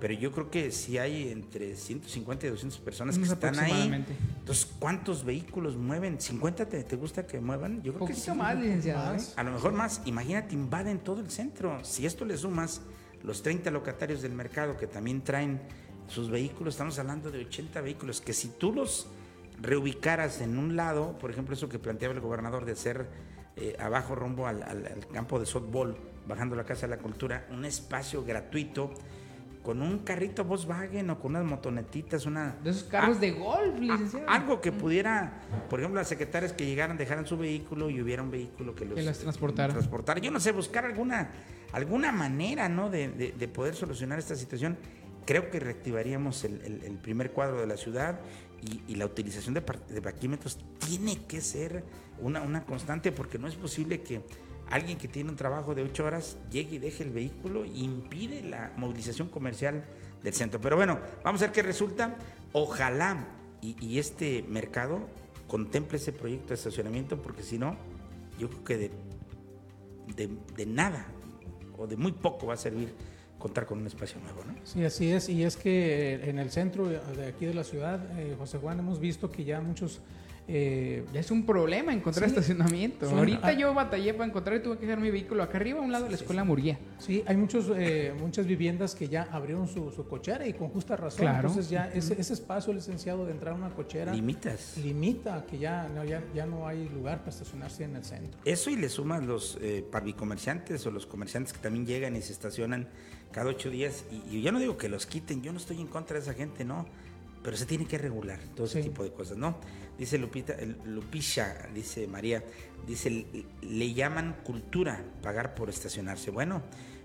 pero yo creo que si hay entre 150 y 200 personas que están ahí. Entonces, ¿cuántos vehículos mueven? ¿50 te, gusta que muevan? Yo creo que sí. más, licenciado. ¿eh? A lo mejor más. Imagínate, invaden todo el centro. Si esto le sumas los 30 locatarios del mercado que también traen sus vehículos, estamos hablando de 80 vehículos que si tú los reubicaras en un lado, por ejemplo, eso que planteaba el gobernador de hacer eh, abajo rumbo al, al campo de softball, bajando la Casa de la Cultura, un espacio gratuito con un carrito Volkswagen o con unas motonetitas, una... De esos carros de golf, licenciado. algo que pudiera, por ejemplo, las secretarias que llegaran, dejaran su vehículo y hubiera un vehículo que los... Que las transportara. transportara. Yo no sé, buscar alguna, alguna manera, ¿no? De, poder solucionar esta situación. Creo que reactivaríamos el, primer cuadro de la ciudad y, la utilización de, de parquímetros tiene que ser una, una constante porque no es posible que alguien que tiene un trabajo de ocho horas llegue y deje el vehículo e impide la movilización comercial del centro. Pero bueno, vamos a ver qué resulta. Ojalá y, este mercado contemple ese proyecto de estacionamiento, porque si no, yo creo que de, de, nada o de muy poco va a servir contar con un espacio nuevo, ¿no? Sí, así es. Y es que en el centro de aquí de la ciudad, eh, José Juan, hemos visto que ya muchos eh, ya es un problema encontrar estacionamiento. Ahorita yo batallé para encontrar y tuve que dejar mi vehículo acá arriba, a un lado de la escuela Murguía. Sí, hay muchos, eh, muchas viviendas que ya abrieron su, cochera y con justa razón. Entonces ya ese, ese, espacio licenciado de entrar a una cochera... Limitas. Limita que ya no, ya, ya no hay lugar para estacionarse en el centro. Eso y le sumas los eh, parbicomerciantes o los comerciantes que también llegan y se estacionan cada ocho días. Y, y yo no digo que los quiten, yo no estoy en contra de esa gente, no pero se tiene que regular todo ese tipo de cosas, ¿no? Dice Lupita, Lupisha, dice María, dice, le llaman cultura pagar por estacionarse. Bueno,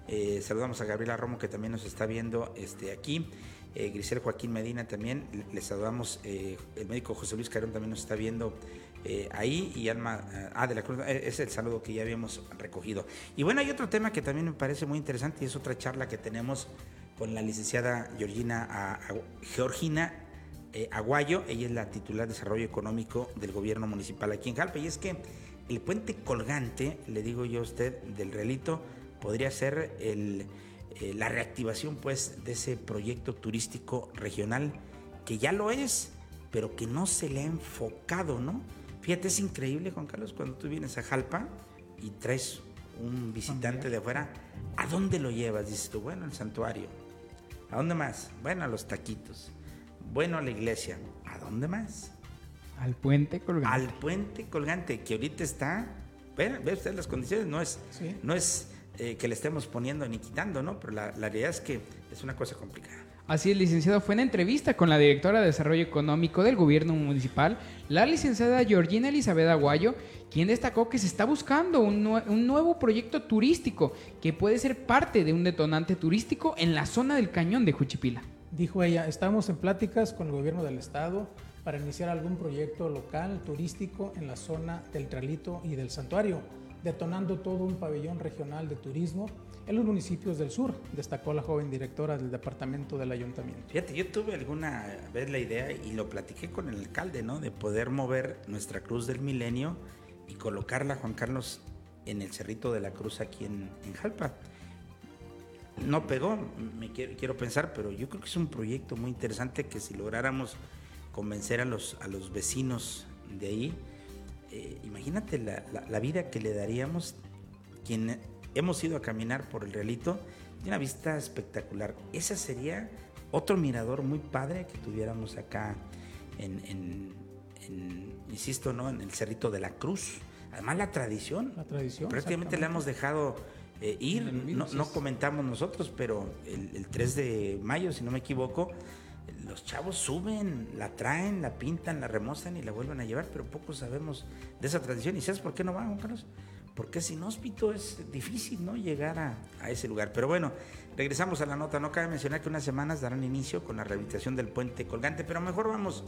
eh, saludamos a Gabriela Romo que también nos está viendo este, aquí. Eh, Grisel Joaquín Medina también, le saludamos, eh, el médico José Luis Carón también nos está viendo ahí y Alma ah, de la Cruz, es el saludo que ya habíamos recogido. Y bueno, hay otro tema que también me parece muy interesante y es otra charla que tenemos con la licenciada Georgina, Georgina eh, Aguayo, ella es la titular de Desarrollo Económico del Gobierno Municipal aquí en Jalpa, y es que el puente colgante, le digo yo a usted, del relito, podría ser el, eh, la reactivación pues de ese proyecto turístico regional que ya lo es, pero que no se le ha enfocado, ¿no? Fíjate, es increíble, Juan Carlos, cuando tú vienes a Jalpa y traes un visitante de afuera, ¿a dónde lo llevas? Dices tú, bueno, al santuario. ¿A dónde más? Bueno, a los taquitos. Bueno, a la iglesia. ¿A dónde más? Al puente colgante. Al puente colgante, que ahorita está. Ve, ve usted las condiciones, no es, no es eh, que le estemos poniendo ni quitando, ¿no? Pero la, la realidad es que es una cosa complicada. Así es, licenciado. Fue en entrevista con la directora de Desarrollo Económico del Gobierno Municipal, la licenciada Georgina Elizabeth Aguayo, quien destacó que se está buscando un, un, nuevo proyecto turístico que puede ser parte de un detonante turístico en la zona del cañón de Juchipila. Dijo ella, estamos en pláticas con el gobierno del estado para iniciar algún proyecto local turístico en la zona del Tralito y del Santuario, detonando todo un pabellón regional de turismo en los municipios del sur, destacó la joven directora del departamento del ayuntamiento. Fíjate, yo tuve alguna vez la idea y lo platiqué con el alcalde, ¿no? De poder mover nuestra cruz del milenio y colocarla, Juan Carlos, en el Cerrito de la Cruz aquí en, en Jalpa. No pegó, me quiero, quiero, pensar, pero yo creo que es un proyecto muy interesante que si lográramos convencer a los, a los vecinos de ahí, eh, imagínate la, la, la, vida que le daríamos quien hemos ido a caminar por el realito de una vista espectacular. Ese sería otro mirador muy padre que tuviéramos acá en, en, en insisto, ¿no? En el Cerrito de la Cruz. Además la tradición. La tradición. Prácticamente la hemos dejado eh, ir. No, no, comentamos nosotros, pero el, el 3 de mayo, si no me equivoco, los chavos suben, la traen, la pintan, la remozan y la vuelven a llevar, pero poco sabemos de esa tradición. ¿Y sabes por qué no van, Juan Carlos? Porque es inhóspito, es difícil ¿no? llegar a, a, ese lugar. Pero bueno, regresamos a la nota. No cabe mencionar que unas semanas darán inicio con la rehabilitación del puente colgante, pero mejor vamos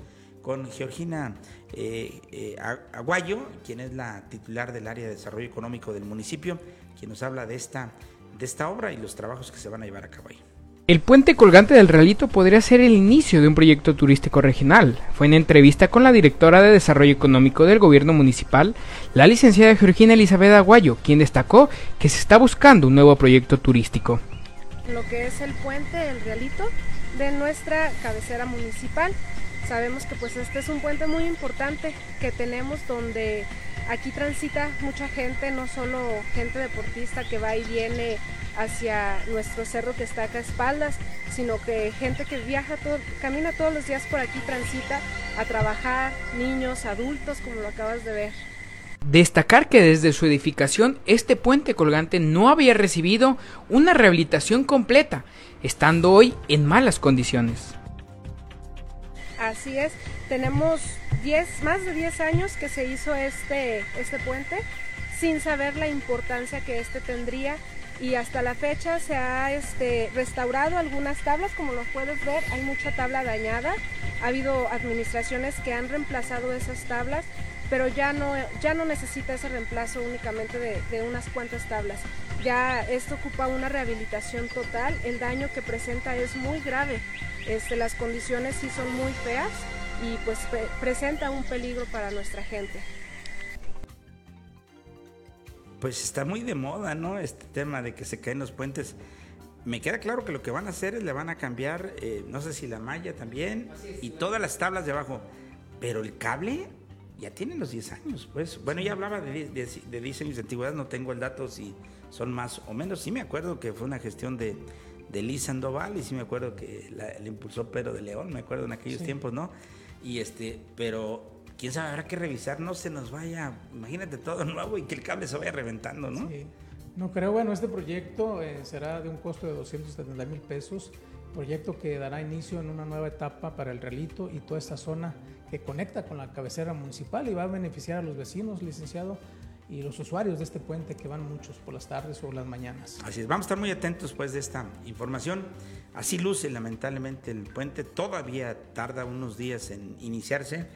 con Georgina eh, eh, Aguayo, quien es la titular del área de desarrollo económico del municipio, quien nos habla de esta, de esta obra y los trabajos que se van a llevar a cabo ahí. El puente colgante del Realito podría ser el inicio de un proyecto turístico regional. Fue en entrevista con la directora de Desarrollo Económico del Gobierno Municipal, la licenciada Georgina Elizabeth Aguayo, quien destacó que se está buscando un nuevo proyecto turístico. Lo que es el puente, el Realito, de nuestra cabecera municipal. Sabemos que pues este es un puente muy importante que tenemos donde aquí transita mucha gente, no solo gente deportista que va y viene hacia nuestro cerro que está acá a espaldas, sino que gente que viaja, todo, camina todos los días por aquí, transita a trabajar, niños, adultos, como lo acabas de ver. Destacar que desde su edificación este puente colgante no había recibido una rehabilitación completa, estando hoy en malas condiciones. Así es, tenemos 10, más de 10 años que se hizo este, este puente sin saber la importancia que este tendría. Y hasta la fecha se ha este, restaurado algunas tablas, como lo puedes ver, hay mucha tabla dañada, ha habido administraciones que han reemplazado esas tablas, pero ya no, ya no necesita ese reemplazo únicamente de, de unas cuantas tablas. Ya esto ocupa una rehabilitación total, el daño que presenta es muy grave, este, las condiciones sí son muy feas y pues pre presenta un peligro para nuestra gente pues está muy de moda, ¿no? Este tema de que se caen los puentes. Me queda claro que lo que van a hacer es le van a cambiar, eh, no sé si la malla también, y todas las tablas de abajo. Pero el cable ya tiene los 10 años, pues. Bueno, ya hablaba de, de, de 10 años de antigüedad, no tengo el dato si son más o menos. Sí me acuerdo que fue una gestión de, de Liz Sandoval y sí me acuerdo que la, le impulsó Pedro de León, me acuerdo en aquellos sí. tiempos, ¿no? Y este, pero quién sabe, habrá que revisar, no se nos vaya, imagínate todo nuevo y que el cable se vaya reventando, ¿no? Sí. No creo, bueno, este proyecto eh, será de un costo de 270 mil pesos, proyecto que dará inicio en una nueva etapa para el Realito y toda esta zona que conecta con la cabecera municipal y va a beneficiar a los vecinos, licenciado, y los usuarios de este puente que van muchos por las tardes o las mañanas. Así es, vamos a estar muy atentos pues de esta información. Así luce lamentablemente el puente, todavía tarda unos días en iniciarse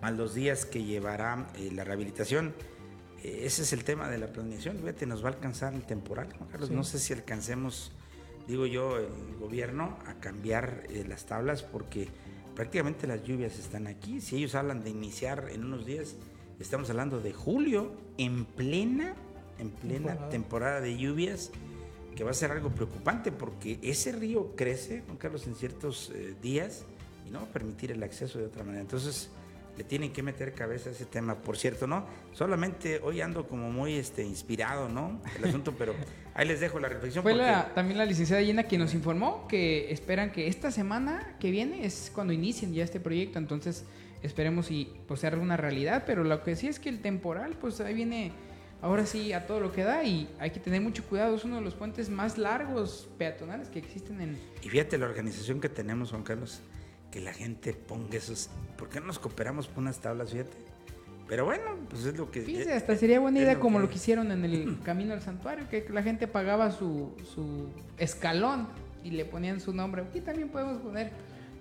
más los días que llevará eh, la rehabilitación. Eh, ese es el tema de la planeación. Fíjate, nos va a alcanzar el temporal, Juan Carlos. Sí. No sé si alcancemos, digo yo, el gobierno a cambiar eh, las tablas porque prácticamente las lluvias están aquí. Si ellos hablan de iniciar en unos días, estamos hablando de julio, en plena, en plena temporada, temporada de lluvias. que va a ser algo preocupante porque ese río crece, Juan Carlos, en ciertos eh, días y no va a permitir el acceso de otra manera. Entonces, le tienen que meter cabeza a ese tema. Por cierto, ¿no? Solamente hoy ando como muy este, inspirado, ¿no? El asunto, pero ahí les dejo la reflexión. Fue también la licenciada Llena quien nos informó que esperan que esta semana que viene es cuando inicien ya este proyecto. Entonces, esperemos y pues sea una realidad. Pero lo que sí es que el temporal, pues ahí viene ahora sí a todo lo que da y hay que tener mucho cuidado. Es uno de los puentes más largos peatonales que existen en... Y fíjate la organización que tenemos, Juan Carlos, que la gente ponga esos... ¿Por qué no nos cooperamos por unas tablas, fíjate? Pero bueno, pues es lo que... Fíjate, hasta sería buena idea como lo que hicieron en el camino al santuario, que la gente pagaba su, su escalón y le ponían su nombre. Aquí también podemos poner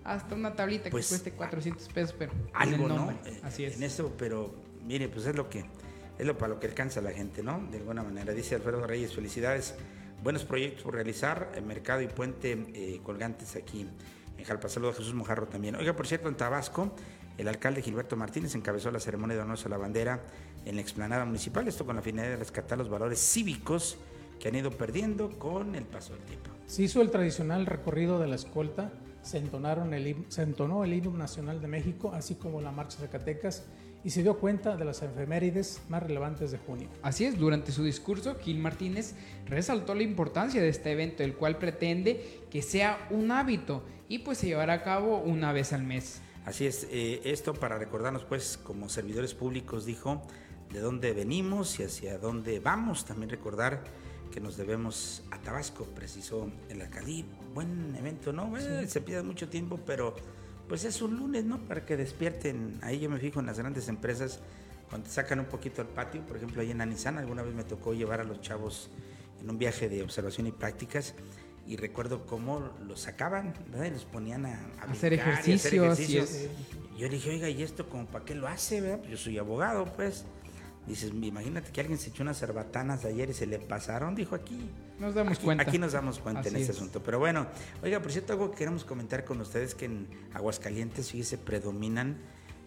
hasta una tablita que pues, cueste 400 pesos, pero algo, ¿no? Así es. En eso, pero mire, pues es lo que es lo para lo que alcanza la gente, ¿no? De alguna manera. Dice Alfredo Reyes, felicidades. Buenos proyectos por realizar, el mercado y puente eh, colgantes aquí en Jalpa. Saludos a Jesús Mojarro también. Oiga, por cierto, en Tabasco, el alcalde Gilberto Martínez encabezó la ceremonia de honor a la bandera en la explanada municipal, esto con la finalidad de rescatar los valores cívicos que han ido perdiendo con el paso del tiempo. Se hizo el tradicional recorrido de la escolta, se, entonaron el, se entonó el himno nacional de México, así como la marcha de Zacatecas y se dio cuenta de las efemérides más relevantes de junio. Así es, durante su discurso, Gil Martínez resaltó la importancia de este evento, el cual pretende que sea un hábito y pues se llevará a cabo una vez al mes. Así es, eh, esto para recordarnos pues como servidores públicos dijo de dónde venimos y hacia dónde vamos, también recordar que nos debemos a Tabasco, precisó el Acadí, buen evento, ¿no? se pide mucho tiempo, pero pues es un lunes, ¿no? Para que despierten. Ahí yo me fijo en las grandes empresas cuando sacan un poquito al patio, por ejemplo, ahí en Anisán, alguna vez me tocó llevar a los chavos en un viaje de observación y prácticas y recuerdo cómo los sacaban, ¿verdad? Y los ponían a, hacer, ejercicios, Yo le dije, oiga, ¿y esto como para qué lo hace, verdad? Yo soy abogado, pues. Dices, imagínate que alguien se echó unas cerbatanas ayer y se le pasaron, dijo aquí. Nos damos aquí, cuenta. Aquí nos damos cuenta en este asunto. Pero bueno, oiga, por cierto, algo que queremos comentar con ustedes que en Aguascalientes, fíjese, predominan,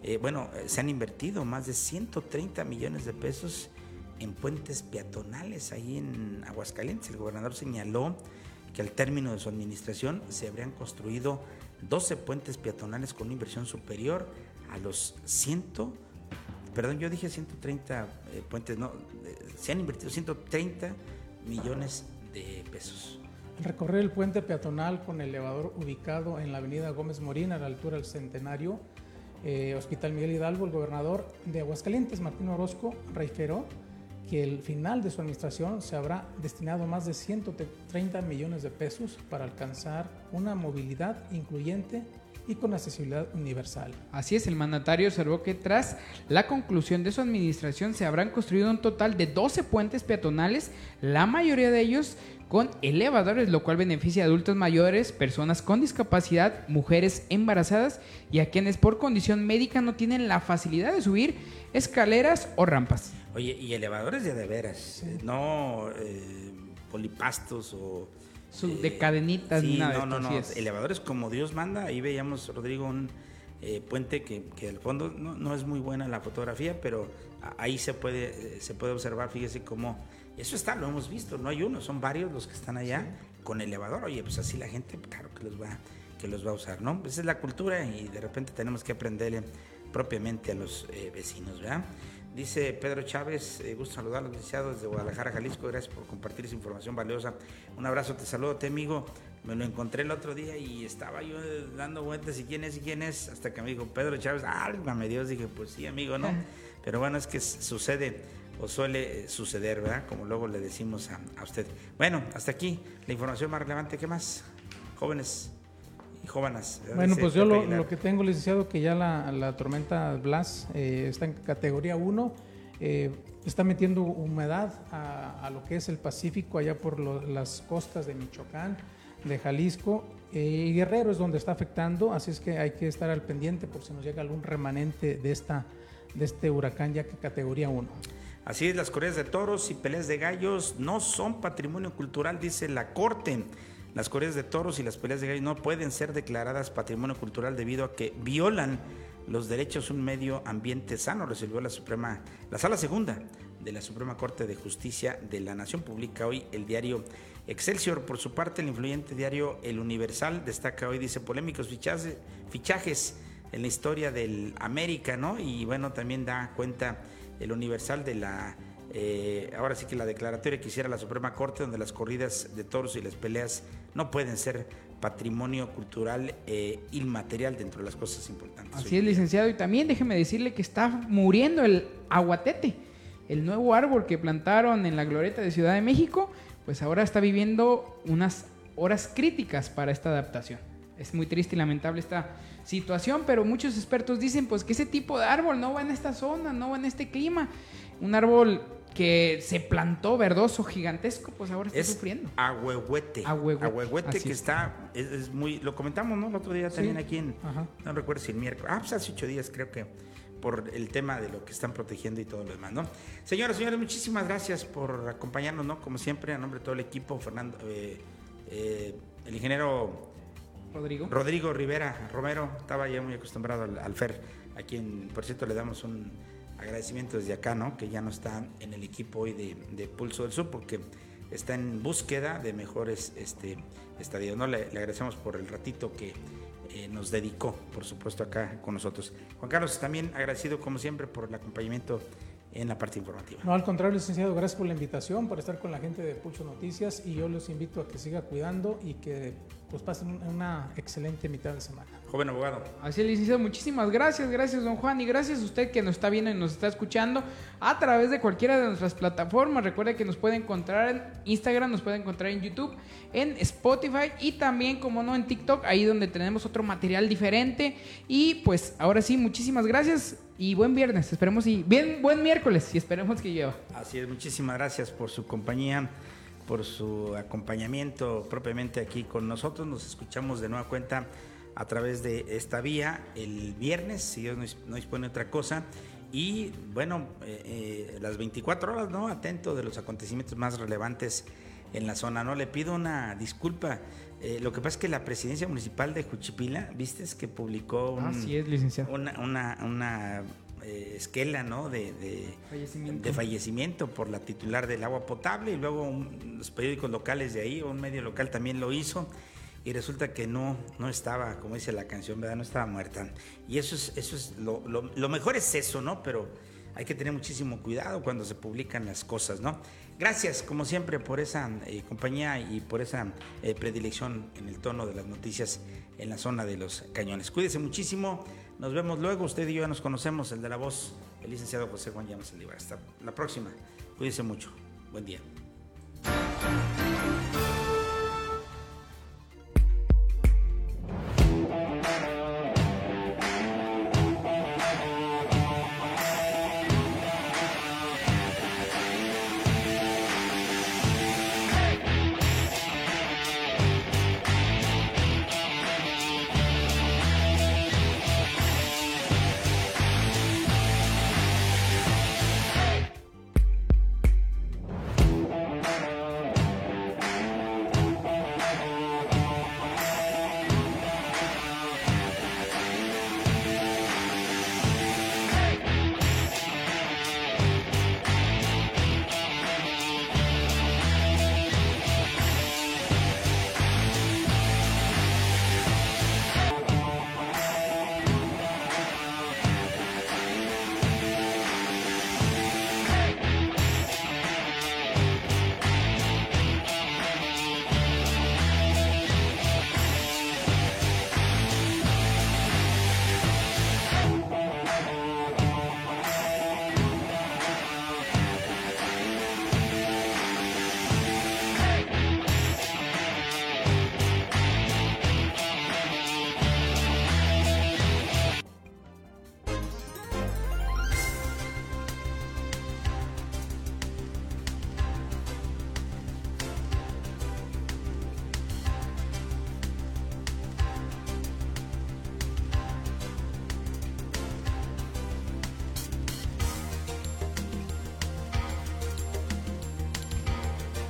eh, bueno, se han invertido más de 130 millones de pesos en puentes peatonales ahí en Aguascalientes. El gobernador señaló que al término de su administración se habrían construido 12 puentes peatonales con una inversión superior a los 100 perdón, yo dije 130 eh, puentes, no, eh, se han invertido 130 millones de pesos. Recorrer el puente peatonal con elevador ubicado en la avenida Gómez Morín a la altura del Centenario, eh, Hospital Miguel Hidalgo, el gobernador de Aguascalientes, Martín Orozco, reiteró que el final de su administración se habrá destinado más de 130 millones de pesos para alcanzar una movilidad incluyente y con accesibilidad universal. Así es, el mandatario observó que tras la conclusión de su administración se habrán construido un total de 12 puentes peatonales, la mayoría de ellos con elevadores, lo cual beneficia a adultos mayores, personas con discapacidad, mujeres embarazadas y a quienes por condición médica no tienen la facilidad de subir escaleras o rampas. Oye, y elevadores de de veras, no eh, polipastos o de eh, cadenitas, sí, no, no, no, elevadores como Dios manda. Ahí veíamos, Rodrigo, un eh, puente que, que al fondo no, es muy buena la fotografía, pero ahí se puede, eh, se puede observar, fíjese cómo. Eso está, lo hemos visto, no hay uno, son varios los que están allá con elevador. Oye, pues así la gente, claro que los va, que los va a usar, ¿no? Esa es la cultura y de repente tenemos que aprenderle propiamente a los vecinos, ¿verdad? Dice Pedro Chávez, eh, gusto saludarlos, licenciados desde Guadalajara, Jalisco. Gracias por compartir esa información valiosa. Un abrazo, te saludo, te amigo. Me lo encontré el otro día y estaba yo dando vueltas y quién es y quién es, hasta que me dijo Pedro Chávez, álgame Dios. Dije, pues sí, amigo, ¿no? Pero bueno, es que sucede o suele suceder, ¿verdad? Como luego le decimos a, a usted. Bueno, hasta aquí la información más relevante. ¿Qué más? Jóvenes y jóvenes. Bueno, pues yo lo, que tengo, licenciado, que ya la, tormenta Blas eh, está en categoría 1, eh, está metiendo humedad a, lo que es el Pacífico, allá por las costas de Michoacán, de Jalisco, eh, y Guerrero es donde está afectando, así es que hay que estar al pendiente por si nos llega algún remanente de, esta, de este huracán, ya que categoría 1. Así es, las correas de toros y peleas de gallos no son patrimonio cultural, dice la Corte. Las corridas de toros y las peleas de gallos no pueden ser declaradas patrimonio cultural debido a que violan los derechos a un medio ambiente sano, resolvió la Suprema, la Sala Segunda de la Suprema Corte de Justicia de la Nación. Publica hoy el diario Excelsior. Por su parte, el influyente diario El Universal destaca hoy, dice, polémicos fichajes, en la historia del América, ¿no? Y bueno, también da cuenta el Universal de la eh, ahora sí que la declaratoria que hiciera la Suprema Corte, donde las corridas de toros y las peleas no pueden ser patrimonio cultural eh, inmaterial dentro de las cosas importantes. Así es, licenciado. Y también déjeme decirle que está muriendo el aguatete, el nuevo árbol que plantaron en la glorieta de Ciudad de México, pues ahora está viviendo unas horas críticas para esta adaptación. Es muy triste y lamentable esta situación, pero muchos expertos dicen pues que ese tipo de árbol no va en esta zona, no va en este clima. Un árbol que se plantó verdoso, gigantesco, pues ahora está sufriendo. Ahuehuete. Ahuehuete. que está, es, muy, lo comentamos, ¿no? El otro día también aquí en, no recuerdo si el miércoles, ah, pues hace ocho días creo que, por el tema de lo que están protegiendo y todo lo demás, ¿no? Señoras, señores, muchísimas gracias por acompañarnos, ¿no? Como siempre, a nombre de todo el equipo, Fernando, eh, eh, el ingeniero Rodrigo. Rodrigo Rivera Romero, estaba ya muy acostumbrado al, al FER, a quien, por cierto, le damos un agradecimiento desde acá, ¿no? Que ya no está en el equipo hoy de, Pulso del Sur porque está en búsqueda de mejores este, estadios. ¿no? Le, agradecemos por el ratito que eh, nos dedicó, por supuesto, acá con nosotros. Juan Carlos, también agradecido como siempre por el acompañamiento en la parte informativa. No, al contrario, licenciado, gracias por la invitación, por estar con la gente de Pulso Noticias y yo los invito a que siga cuidando y que pues pasen una excelente mitad de semana. Joven abogado. Así es, licenciado, muchísimas gracias, gracias don Juan y gracias a usted que nos está viendo y nos está escuchando a través de cualquiera de nuestras plataformas. Recuerde que nos puede encontrar en Instagram, nos puede encontrar en YouTube, en Spotify y también, como no, en TikTok, ahí donde tenemos otro material diferente. Y pues ahora sí, muchísimas gracias y buen viernes. Esperemos y bien buen miércoles y esperemos que lleva. Así es, muchísimas gracias por su compañía por su acompañamiento propiamente aquí con nosotros. Nos escuchamos de nueva cuenta a través de esta vía el viernes, si Dios no dispone otra cosa. Y bueno, eh, eh, las 24 horas, ¿no? Atento de los acontecimientos más relevantes en la zona, ¿no? Le pido una disculpa. Eh, lo que pasa es que la presidencia municipal de Juchipila, ¿viste? Es que publicó un, es, licenciado. una, una, una eh, esquela ¿no? De, fallecimiento. por la titular del agua potable y luego los periódicos locales de ahí, un medio local también lo hizo y resulta que no, no estaba, como dice la canción, ¿verdad? No estaba muerta. Y eso es, eso es lo, lo, mejor es eso, ¿no? Pero hay que tener muchísimo cuidado cuando se publican las cosas, ¿no? Gracias, como siempre, por esa eh, compañía y por esa eh, predilección en el tono de las noticias en la zona de los cañones. Cuídese muchísimo. Nos vemos luego. Usted y yo ya nos conocemos, el de la voz, el licenciado José Juan Llamas Saldívar. Hasta la próxima. Cuídese mucho. Buen día.